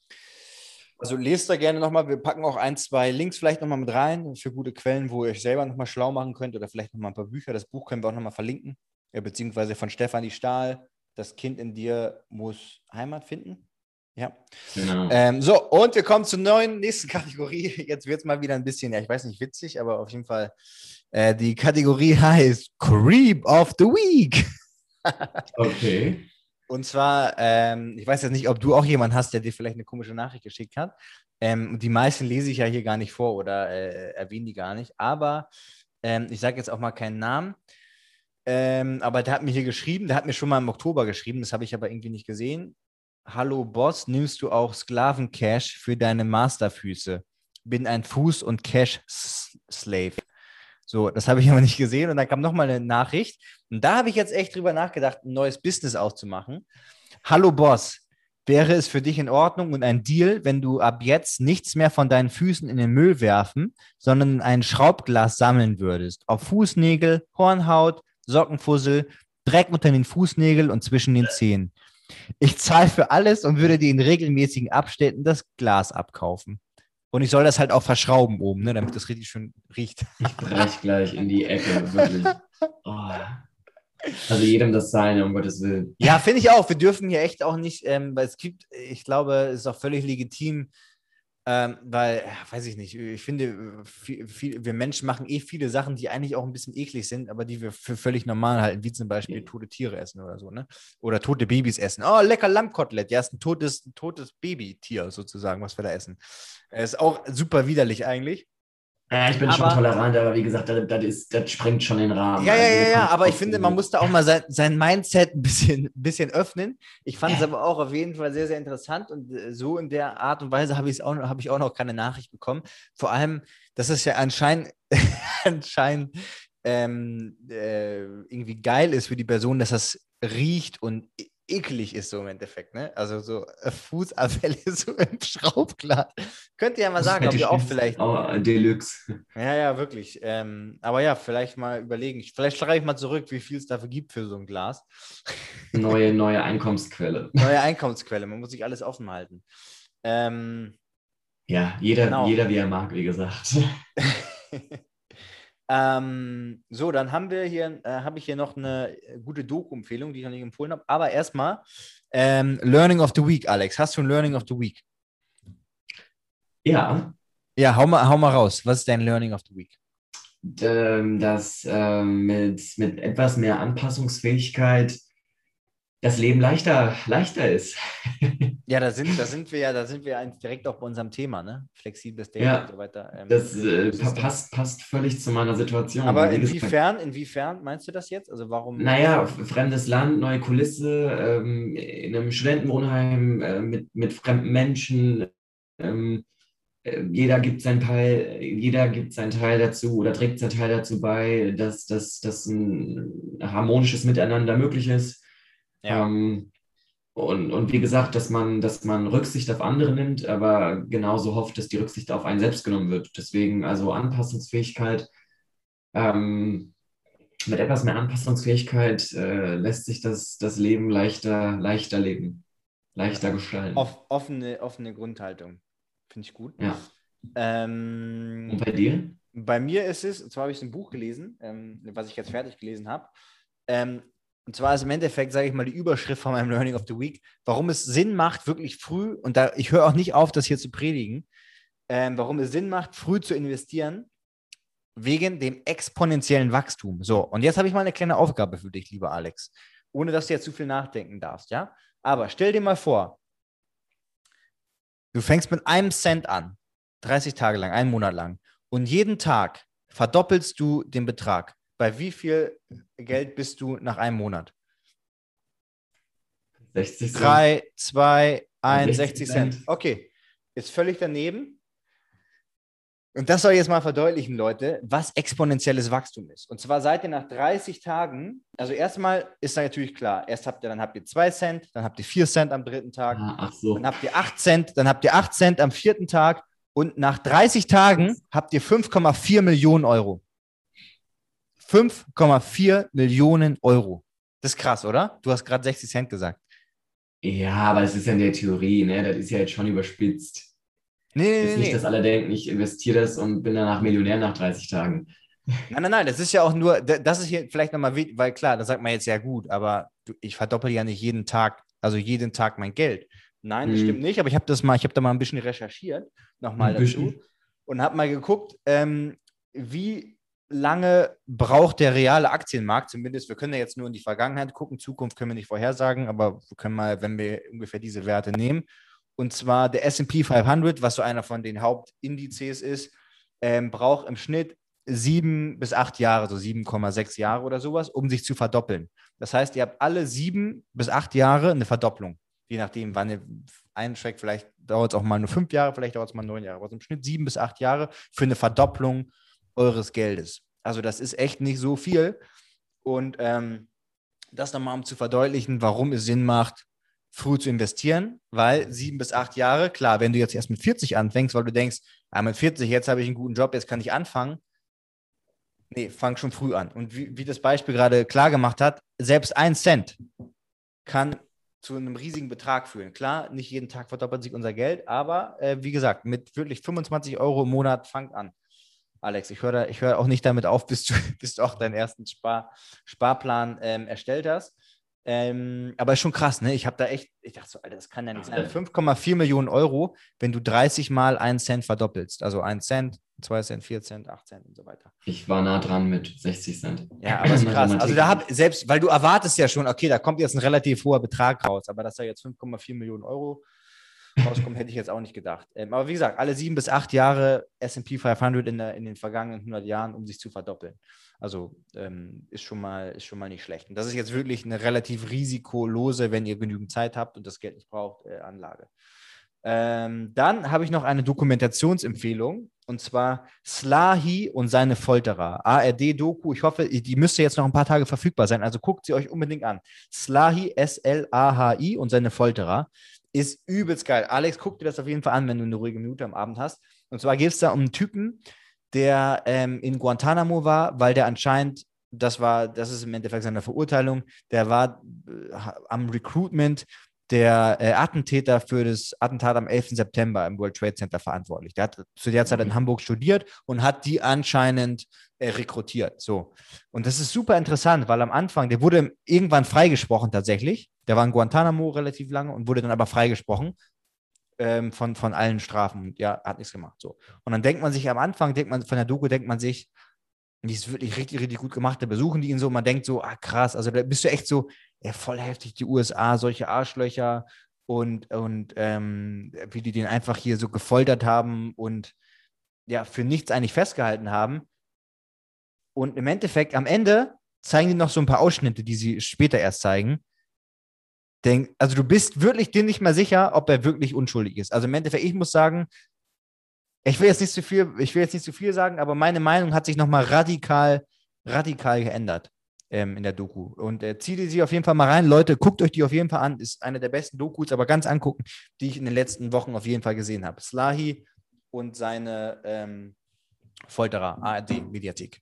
also lest da gerne nochmal. Wir packen auch ein, zwei Links vielleicht nochmal mit rein für gute Quellen, wo ihr euch selber nochmal schlau machen könnt oder vielleicht nochmal ein paar Bücher. Das Buch können wir auch nochmal verlinken. Ja, beziehungsweise von Stefanie Stahl. Das Kind in dir muss Heimat finden. Ja. Genau. Ähm, so, und wir kommen zur neuen nächsten Kategorie. Jetzt wird es mal wieder ein bisschen, ja, ich weiß nicht, witzig, aber auf jeden Fall. Äh, die Kategorie heißt Creep of the Week. okay. Und zwar, ähm, ich weiß jetzt nicht, ob du auch jemanden hast, der dir vielleicht eine komische Nachricht geschickt hat. Ähm, die meisten lese ich ja hier gar nicht vor oder äh, erwähne die gar nicht. Aber ähm, ich sage jetzt auch mal keinen Namen. Ähm, aber der hat mir hier geschrieben, der hat mir schon mal im Oktober geschrieben, das habe ich aber irgendwie nicht gesehen. Hallo Boss, nimmst du auch Sklavencash für deine Masterfüße? Bin ein Fuß- und Cash-Slave. So, das habe ich aber nicht gesehen. Und dann kam nochmal eine Nachricht. Und da habe ich jetzt echt drüber nachgedacht, ein neues Business aufzumachen. Hallo Boss, wäre es für dich in Ordnung und ein Deal, wenn du ab jetzt nichts mehr von deinen Füßen in den Müll werfen, sondern ein Schraubglas sammeln würdest? Auf Fußnägel, Hornhaut, Sockenfussel, Dreck unter den Fußnägeln und zwischen den Zehen. Ich zahle für alles und würde dir in regelmäßigen Abständen das Glas abkaufen. Und ich soll das halt auch verschrauben oben, ne, damit das richtig schön riecht. Ich brech gleich in die Ecke, wirklich. Oh. Also jedem das Seine, um Gottes Willen. Ja, finde ich auch. Wir dürfen hier echt auch nicht, ähm, weil es gibt, ich glaube, es ist auch völlig legitim, ähm, weil, weiß ich nicht, ich finde, viel, viel, wir Menschen machen eh viele Sachen, die eigentlich auch ein bisschen eklig sind, aber die wir für völlig normal halten, wie zum Beispiel ja. tote Tiere essen oder so, ne? Oder tote Babys essen. Oh, lecker Lammkotelett. Ja, ist ein totes, ein totes Babytier sozusagen, was wir da essen. Ist auch super widerlich eigentlich. Ja, ich bin aber, schon tolerant, aber wie gesagt, das, das, ist, das sprengt schon den Rahmen. Ja, ja, also, ja, ja, aber ich finde, man musste auch mal sein, sein Mindset ein bisschen, bisschen öffnen. Ich fand es aber auch auf jeden Fall sehr, sehr interessant und äh, so in der Art und Weise habe hab ich auch noch keine Nachricht bekommen. Vor allem, das ist ja anscheinend, anscheinend ähm, äh, irgendwie geil ist für die Person, dass das riecht und eklig ist so im Endeffekt. Ne? Also so äh, Fußabfälle so im Schraubglas. Könnt ihr ja mal sagen, ob ihr auch vielleicht. Oh, Deluxe. Ja, ja, wirklich. Ähm, aber ja, vielleicht mal überlegen. Vielleicht schreibe ich mal zurück, wie viel es dafür gibt für so ein Glas. Neue, neue Einkommensquelle. Neue Einkommensquelle. Man muss sich alles offen halten. Ähm, Ja, jeder, Genau. jeder wie er mag, wie gesagt. ähm, so, dann haben wir hier, äh, habe ich hier noch eine gute Doku-Empfehlung, die ich noch nicht empfohlen habe. Aber erstmal ähm, Learning of the Week, Alex. Hast du ein Learning of the Week? Ja, Ja, hau mal, hau mal raus. Was ist dein Learning of the Week? ähm, dass ähm, mit, mit etwas mehr Anpassungsfähigkeit das Leben leichter, leichter ist. Ja, da sind, da sind wir ja, da sind wir ja direkt auch bei unserem Thema, ne? Flexibles Dating Ja, und so weiter. Ähm, Das äh, passt, passt völlig zu meiner Situation. aber inwiefern, inwiefern meinst du das jetzt? Also warum? Naja, fremdes Land, neue Kulisse, ähm, in einem Studentenwohnheim äh, mit, mit fremden Menschen. Ähm, äh, jeder gibt seinen Teil, jeder gibt seinen Teil dazu oder trägt seinen Teil dazu bei, dass, dass, dass ein harmonisches Miteinander möglich ist. Ja. Ähm, und, und wie gesagt, dass man, dass man Rücksicht auf andere nimmt, aber genauso hofft, dass die Rücksicht auf einen selbst genommen wird. Deswegen also Anpassungsfähigkeit. Ähm, mit etwas mehr Anpassungsfähigkeit äh, lässt sich das, das Leben leichter, leichter leben, leichter gestalten. Off, offene, offene Grundhaltung. Finde ich gut. Ja. Ähm, Und bei dir? Bei mir ist es, und zwar habe ich ein Buch gelesen, ähm, was ich jetzt fertig gelesen habe. Ähm, und zwar ist im Endeffekt, sage ich mal, die Überschrift von meinem Learning of the Week, warum es Sinn macht, wirklich früh, und da ich höre auch nicht auf, das hier zu predigen, ähm, warum es Sinn macht, früh zu investieren, wegen dem exponentiellen Wachstum. So, und jetzt habe ich mal eine kleine Aufgabe für dich, lieber Alex, ohne dass du jetzt zu viel nachdenken darfst, ja? Aber stell dir mal vor, du fängst mit einem Cent an, 30 Tage lang, einen Monat lang, und jeden Tag verdoppelst du den Betrag. Bei wie viel Geld bist du nach einem Monat? 60 Cent. 3, 2, 1, 60 60 Cent. Cent. Okay, ist völlig daneben. Und das soll jetzt mal verdeutlichen, Leute, was exponentielles Wachstum ist. Und zwar seid ihr nach 30 Tagen, also erstmal ist da natürlich klar, erst habt ihr, dann habt ihr 2 Cent, dann habt ihr 4 Cent am dritten Tag, Ah, ach so. dann habt ihr 8 Cent, dann habt ihr 8 Cent am vierten Tag und nach 30 Tagen habt ihr 5,4 Millionen Euro. 5,4 Millionen Euro. Das ist krass, oder? Du hast gerade 60 Cent gesagt. Ja, aber es ist ja in der Theorie, ne? Das ist ja jetzt schon überspitzt. Nee, nee, Jetzt nee. nicht, nee. dass alle denken, ich investiere das und bin danach Millionär nach 30 Tagen. Nein, nein, nein, das ist ja auch nur, da- das ist hier vielleicht nochmal, weil klar, da sagt man jetzt ja gut, aber ich verdoppel ja nicht jeden Tag, also jeden Tag mein Geld. Nein, das Mhm. stimmt nicht, aber ich habe das mal, ich habe da mal ein bisschen recherchiert, nochmal dazu bisschen. und habe mal geguckt, ähm, wie lange braucht der reale Aktienmarkt, zumindest, wir können ja jetzt nur in die Vergangenheit gucken, Zukunft können wir nicht vorhersagen, aber wir können mal, wenn wir ungefähr diese Werte nehmen, und zwar der S&P 500, was so einer von den Hauptindizes ist, ähm, braucht im Schnitt sieben bis acht Jahre, so 7,6 Jahre oder sowas, um sich zu verdoppeln. Das heißt, ihr habt alle sieben bis acht Jahre eine Verdopplung. Je nachdem, wann ihr einsteigt, vielleicht dauert es auch mal nur fünf Jahre, vielleicht dauert es mal neun Jahre, aber so im Schnitt sieben bis acht Jahre für eine Verdopplung eures Geldes. Also das ist echt nicht so viel. Und ähm, das nochmal, um zu verdeutlichen, warum es Sinn macht, früh zu investieren, weil sieben bis acht Jahre, klar, wenn du jetzt erst mit 40 anfängst, weil du denkst, ah, mit 40, jetzt habe ich einen guten Job, jetzt kann ich anfangen. Nee, fang schon früh an. Und wie, wie das Beispiel gerade klar gemacht hat, selbst ein Cent kann zu einem riesigen Betrag führen. Klar, nicht jeden Tag verdoppelt sich unser Geld, aber äh, wie gesagt, mit wirklich 25 Euro im Monat fangt an. Alex, ich höre ich hör auch nicht damit auf, bis du, bis du auch deinen ersten Spar, Sparplan ähm, erstellt hast. Ähm, aber ist schon krass, ne? Ich habe da echt, ich dachte so, Alter, das kann ja nicht sein. 5,4 Millionen Euro, wenn du 30 Mal einen Cent verdoppelst. Also 1 Cent, 2 Cent, 4 Cent, 8 Cent und so weiter. Ich war nah dran mit 60 Cent. Ja, aber ist krass. Also da hab selbst, weil du erwartest ja schon, okay, da kommt jetzt ein relativ hoher Betrag raus, aber dass da jetzt 5,4 Millionen Euro rauskommt, hätte ich jetzt auch nicht gedacht. Ähm, aber wie gesagt, alle sieben bis acht Jahre S&P 500 in, der, in den vergangenen 100 Jahren, um sich zu verdoppeln. Also ähm, ist, schon mal, ist schon mal nicht schlecht. Und das ist jetzt wirklich eine relativ risikolose, wenn ihr genügend Zeit habt und das Geld nicht braucht, äh, Anlage. Ähm, dann habe ich noch eine Dokumentationsempfehlung und zwar Slahi und seine Folterer. ARD-Doku. Ich hoffe, die müsste jetzt noch ein paar Tage verfügbar sein. Also guckt sie euch unbedingt an. Slahi, S-L-A-H-I und seine Folterer ist übelst geil. Alex, guck dir das auf jeden Fall an, wenn du eine ruhige Minute am Abend hast. Und zwar geht es da um einen Typen, der ähm, in Guantanamo war, weil der anscheinend, das war, das ist im Endeffekt seine Verurteilung, der war äh, am Recruitment der äh, Attentäter für das Attentat am 11. September im World Trade Center verantwortlich. Der hat zu der Zeit in Hamburg studiert und hat die anscheinend äh, rekrutiert. So. Und das ist super interessant, weil am Anfang, der wurde irgendwann freigesprochen tatsächlich. Der war in Guantanamo relativ lange und wurde dann aber freigesprochen ähm, von, von allen Strafen. Ja, hat nichts gemacht. So. Und dann denkt man sich am Anfang, denkt man, von der Doku denkt man sich, die ist wirklich richtig, richtig gut gemacht. Da besuchen die ihn so, man denkt so, ah krass, also da bist du echt so, ja, voll heftig, die USA, solche Arschlöcher und, und ähm, wie die den einfach hier so gefoltert haben und ja, für nichts eigentlich festgehalten haben. Und im Endeffekt, am Ende zeigen die noch so ein paar Ausschnitte, die sie später erst zeigen. Denk, also du bist wirklich dir nicht mal sicher, ob er wirklich unschuldig ist. Also im Endeffekt, ich muss sagen, ich will jetzt nicht zu viel, ich will jetzt nicht zu viel sagen, aber meine Meinung hat sich nochmal radikal, radikal geändert ähm, in der Doku. Und äh, zieht sie auf jeden Fall mal rein. Leute, guckt euch die auf jeden Fall an. Ist eine der besten Dokus, aber ganz angucken, die ich in den letzten Wochen auf jeden Fall gesehen habe. Slahi und seine ähm, Folterer, ARD-Mediathek.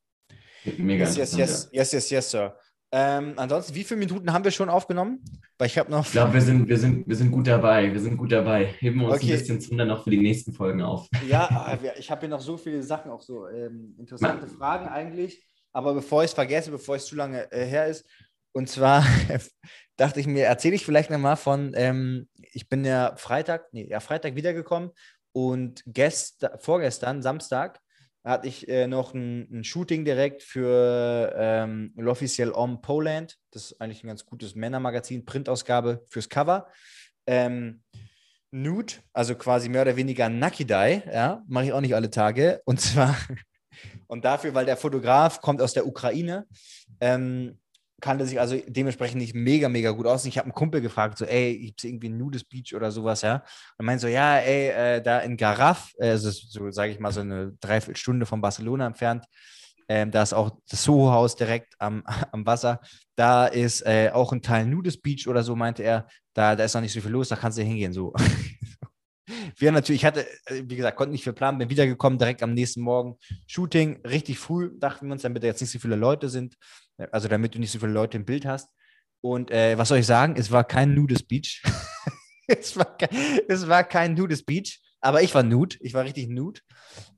Mega. Yes, yes, yes, yes, yes, yes, Sir. Ähm, ansonsten, wie viele Minuten haben wir schon aufgenommen? Weil ich habe noch. Ich glaube, wir sind, wir, sind, wir sind gut dabei. Wir sind gut dabei. Heben wir uns Okay. ein bisschen Zunder noch für die nächsten Folgen auf. Ja, wir- ich habe hier noch so viele Sachen, auch so ähm, interessante Fragen eigentlich. Aber bevor ich es vergesse, bevor es zu lange äh, her ist, und zwar dachte ich mir, erzähle ich vielleicht nochmal von, ähm, ich bin ja Freitag, nee, ja, Freitag wiedergekommen und gest, vorgestern, Samstag, hatte ich äh, noch ein, ein Shooting direkt für ähm, L'Officiel Homme Poland. Das ist eigentlich ein ganz gutes Männermagazin, Printausgabe fürs Cover. Ähm, Nude, also quasi mehr oder weniger Nakidai, ja, mache ich auch nicht alle Tage. Und zwar, und dafür, weil der Fotograf kommt aus der Ukraine, ähm, kannte sich also dementsprechend nicht mega, mega gut aus. Und ich habe einen Kumpel gefragt, so, ey, gibt es irgendwie ein Nudes Beach oder sowas, ja? Und meint so, ja, ey, äh, da in Garaf, äh, also so, sage ich mal, so eine Dreiviertelstunde von Barcelona entfernt, ähm, da ist auch das Soho-Haus direkt am, am Wasser. Da ist äh, auch ein Teil Nudes Beach oder so, meinte er. Da, da ist noch nicht so viel los, da kannst du hingehen. So. Wir natürlich, ich hatte, äh, wie gesagt, konnte nicht viel planen, bin wiedergekommen, direkt am nächsten Morgen. Shooting, richtig früh, dachten wir uns, damit da jetzt nicht so viele Leute sind. Also damit du nicht so viele Leute im Bild hast. Und äh, was soll ich sagen? Es war kein nudes Beach. es, war kein, es war kein nudes Beach, aber ich war nude. Ich war richtig nude.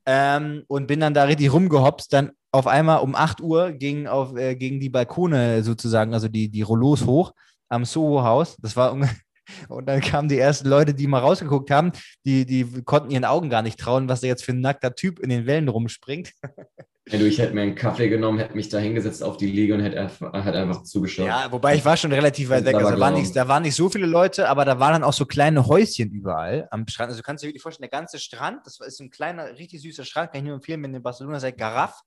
Ähm, und bin dann da richtig rumgehopst. Dann auf einmal um 8 Uhr ging auf, äh, gegen die Balkone sozusagen, also die, die Rollos hoch am Soho-Haus. Das war und dann kamen die ersten Leute, die mal rausgeguckt haben, die, die konnten ihren Augen gar nicht trauen, was da jetzt für ein nackter Typ in den Wellen rumspringt. Ich hätte mir einen Kaffee genommen, hätte mich da hingesetzt auf die Liege und hätte einfach, hätte einfach zugeschaut. Ja, wobei ich war schon relativ weit weg. Also da, waren nicht, da waren nicht so viele Leute, aber da waren dann auch so kleine Häuschen überall am Strand. Also du kannst dir wirklich vorstellen, der ganze Strand, das ist so ein kleiner, richtig süßer Strand, kann ich nur empfehlen, wenn ihr in Barcelona seid, Garaf.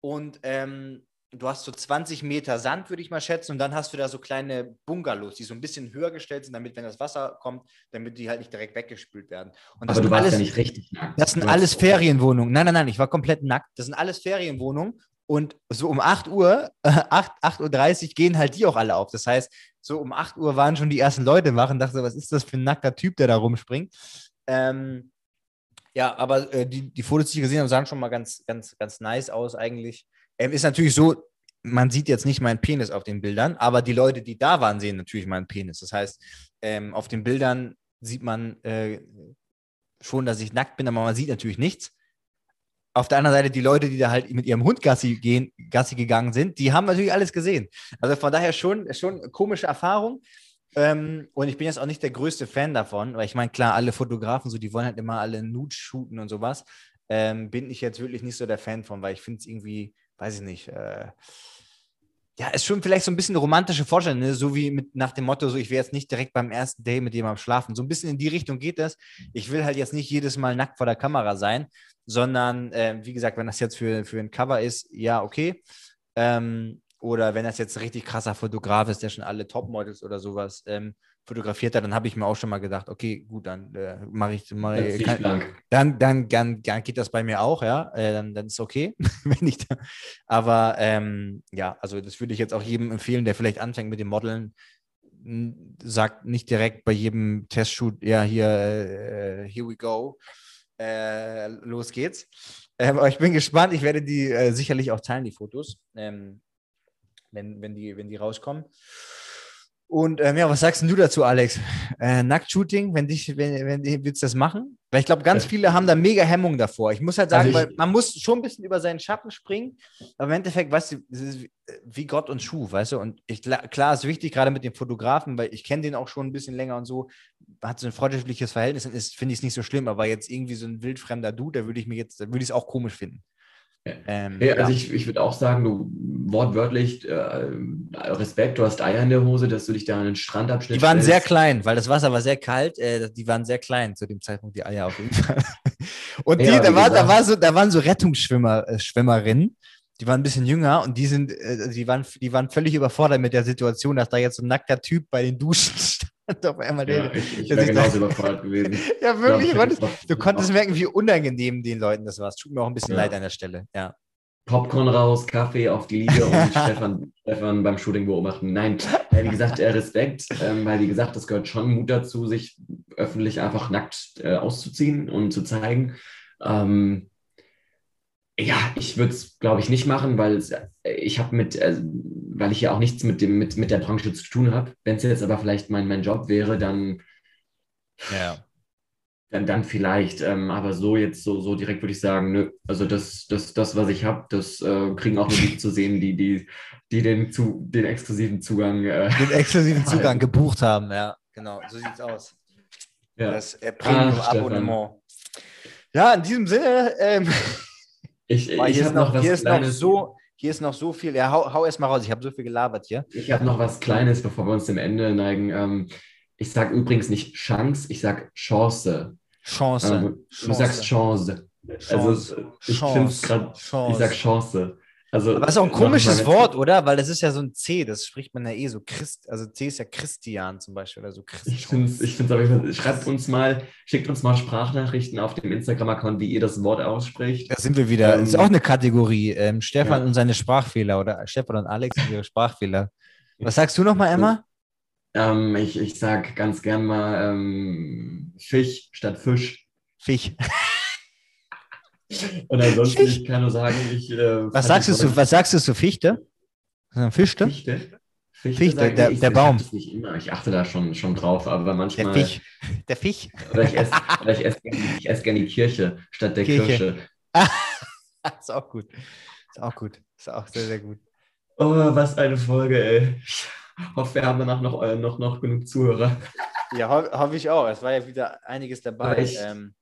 Und ähm, du hast so 20 Meter Sand, würde ich mal schätzen, und dann hast du da so kleine Bungalows, die so ein bisschen höher gestellt sind, damit, wenn das Wasser kommt, damit die halt nicht direkt weggespült werden. Und das Aber du warst alles, ja nicht richtig nackt. das sind alles Ferienwohnungen. Nein, nein, nein, ich war komplett nackt. Das sind alles Ferienwohnungen. Und so um 8 Uhr, äh, 8, 8.30 Uhr gehen halt die auch alle auf. Das heißt, so um 8 Uhr waren schon die ersten Leute wach und dachte, so, was ist das für ein nackter Typ, der da rumspringt? Ähm, ja, aber äh, die, die Fotos, die ich gesehen habe, sahen schon mal ganz, ganz, ganz nice aus eigentlich. Ist natürlich so, man sieht jetzt nicht meinen Penis auf den Bildern, aber die Leute, die da waren, sehen natürlich meinen Penis. Das heißt, ähm, auf den Bildern sieht man äh, schon, dass ich nackt bin, aber man sieht natürlich nichts. Auf der anderen Seite, die Leute, die da halt mit ihrem Hund Gassi, gehen, Gassi gegangen sind, die haben natürlich alles gesehen. Also von daher schon, schon komische Erfahrung. Ähm, und ich bin jetzt auch nicht der größte Fan davon, weil ich meine, klar, alle Fotografen, so, die wollen halt immer alle Nude shooten und sowas. Ähm, bin ich jetzt wirklich nicht so der Fan von, weil ich finde es irgendwie, weiß ich nicht, äh, ja, ist schon vielleicht so ein bisschen eine romantische Vorstellung, ne? so wie mit nach dem Motto, so ich will jetzt nicht direkt beim ersten Day mit jemandem schlafen. So ein bisschen in die Richtung geht das. Ich will halt jetzt nicht jedes Mal nackt vor der Kamera sein, sondern äh, wie gesagt, wenn das jetzt für, für ein Cover ist, ja, okay. Ähm, oder wenn das jetzt ein richtig krasser Fotograf ist, der schon alle Topmodels oder sowas ähm, fotografiert hat, dann habe ich mir auch schon mal gedacht, okay, gut, dann äh, mache ich, mach, ich kann, dann, dann, dann, dann geht das bei mir auch, ja, äh, dann, dann ist okay, wenn ich da, aber ähm, ja, also das würde ich jetzt auch jedem empfehlen, der vielleicht anfängt mit dem Modeln, sagt nicht direkt bei jedem Testshoot, ja, hier, äh, here we go, äh, los geht's. Ähm, aber ich bin gespannt, ich werde die äh, sicherlich auch teilen, die Fotos, ähm, wenn, wenn, die, wenn die rauskommen. Und ähm, ja, was sagst du dazu, Alex? Äh, Nacktshooting, wenn dich, wenn, wenn willst du das machen? Weil ich glaube, ganz viele haben da mega Hemmung davor. Ich muss halt sagen, Also ich- weil man muss schon ein bisschen über seinen Schatten springen, aber im Endeffekt, weißt du, ist wie- Gott uns schuf, weißt du? Und ich, klar ist wichtig, gerade mit dem Fotografen, weil ich kenne den auch schon ein bisschen länger und so, hat so ein freundschaftliches Verhältnis, dann ist, finde ich es nicht so schlimm, aber jetzt irgendwie so ein wildfremder Dude, da würde ich mir jetzt, da würde ich es auch komisch finden. Ähm, Ja, also ja. ich, ich würde auch sagen, du wortwörtlich äh, Respekt, du hast Eier in der Hose, dass du dich da an den Strandabschnitt Die waren sehr stellst. klein, weil das Wasser war sehr kalt. Äh, die waren sehr klein zu dem Zeitpunkt, die Eier auf jeden Fall. Und die, Ja, da, war, da, war so, da waren so Rettungsschwimmer, äh, Schwimmerinnen, die waren ein bisschen jünger und die sind, äh, die waren, die waren völlig überfordert mit der Situation, dass da jetzt so ein nackter Typ bei den Duschen stand. Auf einmal Ja, der, ich ich wäre genauso überfordert gewesen. ja, Ich wirklich. glaub, du konntest, du konntest merken, wie unangenehm den Leuten das war. Es tut mir auch ein bisschen Ja. leid an der Stelle. Ja. Popcorn raus, Kaffee auf die Liege und Stefan, Stefan beim Shooting beobachten. Nein, äh, wie gesagt, äh, Respekt, ähm, weil wie gesagt, das gehört schon Mut dazu, sich öffentlich einfach nackt äh, auszuziehen und zu zeigen. Ähm, ja, ich würde es, glaube ich, nicht machen, weil äh, ich habe mit, äh, weil ich ja auch nichts mit dem, mit, mit der Branche zu tun habe. Wenn es jetzt aber vielleicht mein, mein Job wäre, dann ja. dann, dann vielleicht, ähm, aber so jetzt so, so direkt würde ich sagen, nö, also das, das, das was ich habe, das äh, kriegen auch nur die zu sehen, die, die, die den, zu, den exklusiven Zugang. Äh, Den exklusiven Zugang gebucht haben. Ja, genau. So sieht's aus. ja. Das äh, Premium-Abonnement. Ja, in diesem Sinne, ähm, Ich, ich hier, ist habe noch, noch was hier, ist noch so, hier ist noch so viel. Ja, hau, hau erst mal raus. Ich habe so viel gelabert hier. Ich habe noch was Kleines, bevor wir uns dem Ende neigen. Ähm, ich sage übrigens nicht Chance, ich sage Chance. Chance. Ähm, du sagst Chance. Chance. Also ich finde es gerade, ich Chance. sage Chance. Also, Aber das ist auch ein komisches Wort, oder? Weil das ist ja so ein C, das spricht man ja eh so Christ, also C ist ja Christian zum Beispiel oder so Christ. Ich finde es ich find's Fall, schreibt uns mal, schickt uns mal Sprachnachrichten auf dem Instagram-Account, wie ihr das Wort ausspricht. Da sind wir wieder. Ähm, ist auch eine Kategorie. Ähm, Stefan ja. und seine Sprachfehler oder Stefan und Alex und ihre Sprachfehler. Was sagst du nochmal, Emma? Ähm, ich ich sage ganz gern mal ähm, Fisch statt Fisch. Fisch. Und ansonsten, ich kann nur sagen, ich. Äh, Was sagst du zu, was sagst du zu Fichte? Fichte? Fichte? Fichte, Fichte, ich, der- ich, der ich Baum. nicht immer. Ich achte da schon, schon drauf, aber Der manchmal. Fisch. Der Fisch. Oder ich esse oder ich esse gerne ich esse gern die Kirche statt der Kirche. Kirsche. ist auch gut. Ist auch gut. Ist auch sehr, sehr gut. Oh, was eine Folge, ey. Ich hoffe, wir haben danach noch, äh, noch, noch genug Zuhörer. Ja, ho hoffe ich auch. Es war ja wieder einiges dabei. Ähm,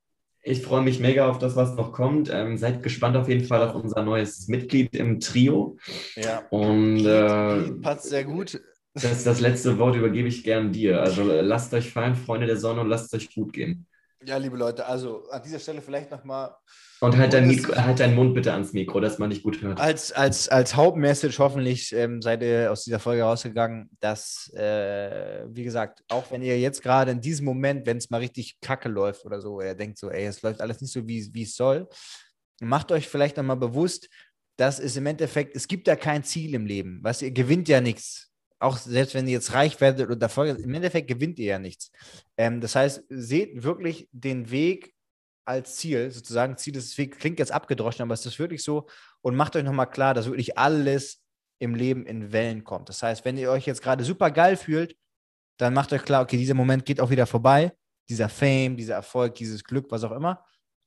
Ich freue mich mega auf das, was noch kommt. Ähm, seid gespannt auf jeden Fall auf unser neues Mitglied im Trio. ja. Und äh, Passt sehr gut. das, das letzte Wort übergebe ich gern dir. Also lasst euch fallen, Freunde der Sonne, und lasst es euch gut gehen. Ja, liebe Leute, also an dieser Stelle vielleicht nochmal Und halt, dein Mikro, halt deinen Mund bitte ans Mikro, dass man dich gut hört. als, als, als Hauptmessage hoffentlich ähm, seid ihr aus dieser Folge rausgegangen, dass, äh, wie gesagt, auch wenn ihr jetzt gerade in diesem Moment, wenn es mal richtig kacke läuft oder so, ihr denkt so, ey, es läuft alles nicht so, wie es soll, macht euch vielleicht nochmal bewusst, dass es im Endeffekt, es gibt ja kein Ziel im Leben. Du, ihr gewinnt ja nichts. Auch selbst wenn ihr jetzt reich werdet oder Erfolg, im Endeffekt gewinnt ihr ja nichts. Ähm, das heißt, seht wirklich den Weg als Ziel, sozusagen, Ziel ist Weg, klingt jetzt abgedroschen, aber es ist wirklich so und macht euch nochmal klar, dass wirklich alles im Leben in Wellen kommt. Das heißt, wenn ihr euch jetzt gerade super geil fühlt, dann macht euch klar, okay, dieser Moment geht auch wieder vorbei. Dieser Fame, dieser Erfolg, dieses Glück, was auch immer.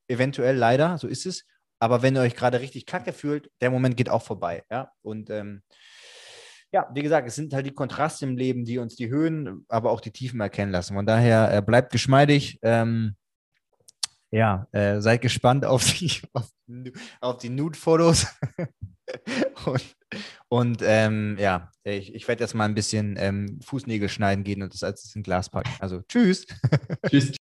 Eventuell leider, so ist es. Aber wenn ihr euch gerade richtig kacke fühlt, der Moment geht auch vorbei. Ja, und ähm, ja, wie gesagt, es sind halt die Kontraste im Leben, die uns die Höhen, aber auch die Tiefen erkennen lassen. Von daher äh, bleibt geschmeidig. Ähm, ja, äh, seid gespannt auf die, auf, auf die Nude-Fotos. und und ähm, ja, ich, ich werde jetzt mal ein bisschen ähm, Fußnägel schneiden gehen und das als in Glas packen. Also tschüss. Tschüss.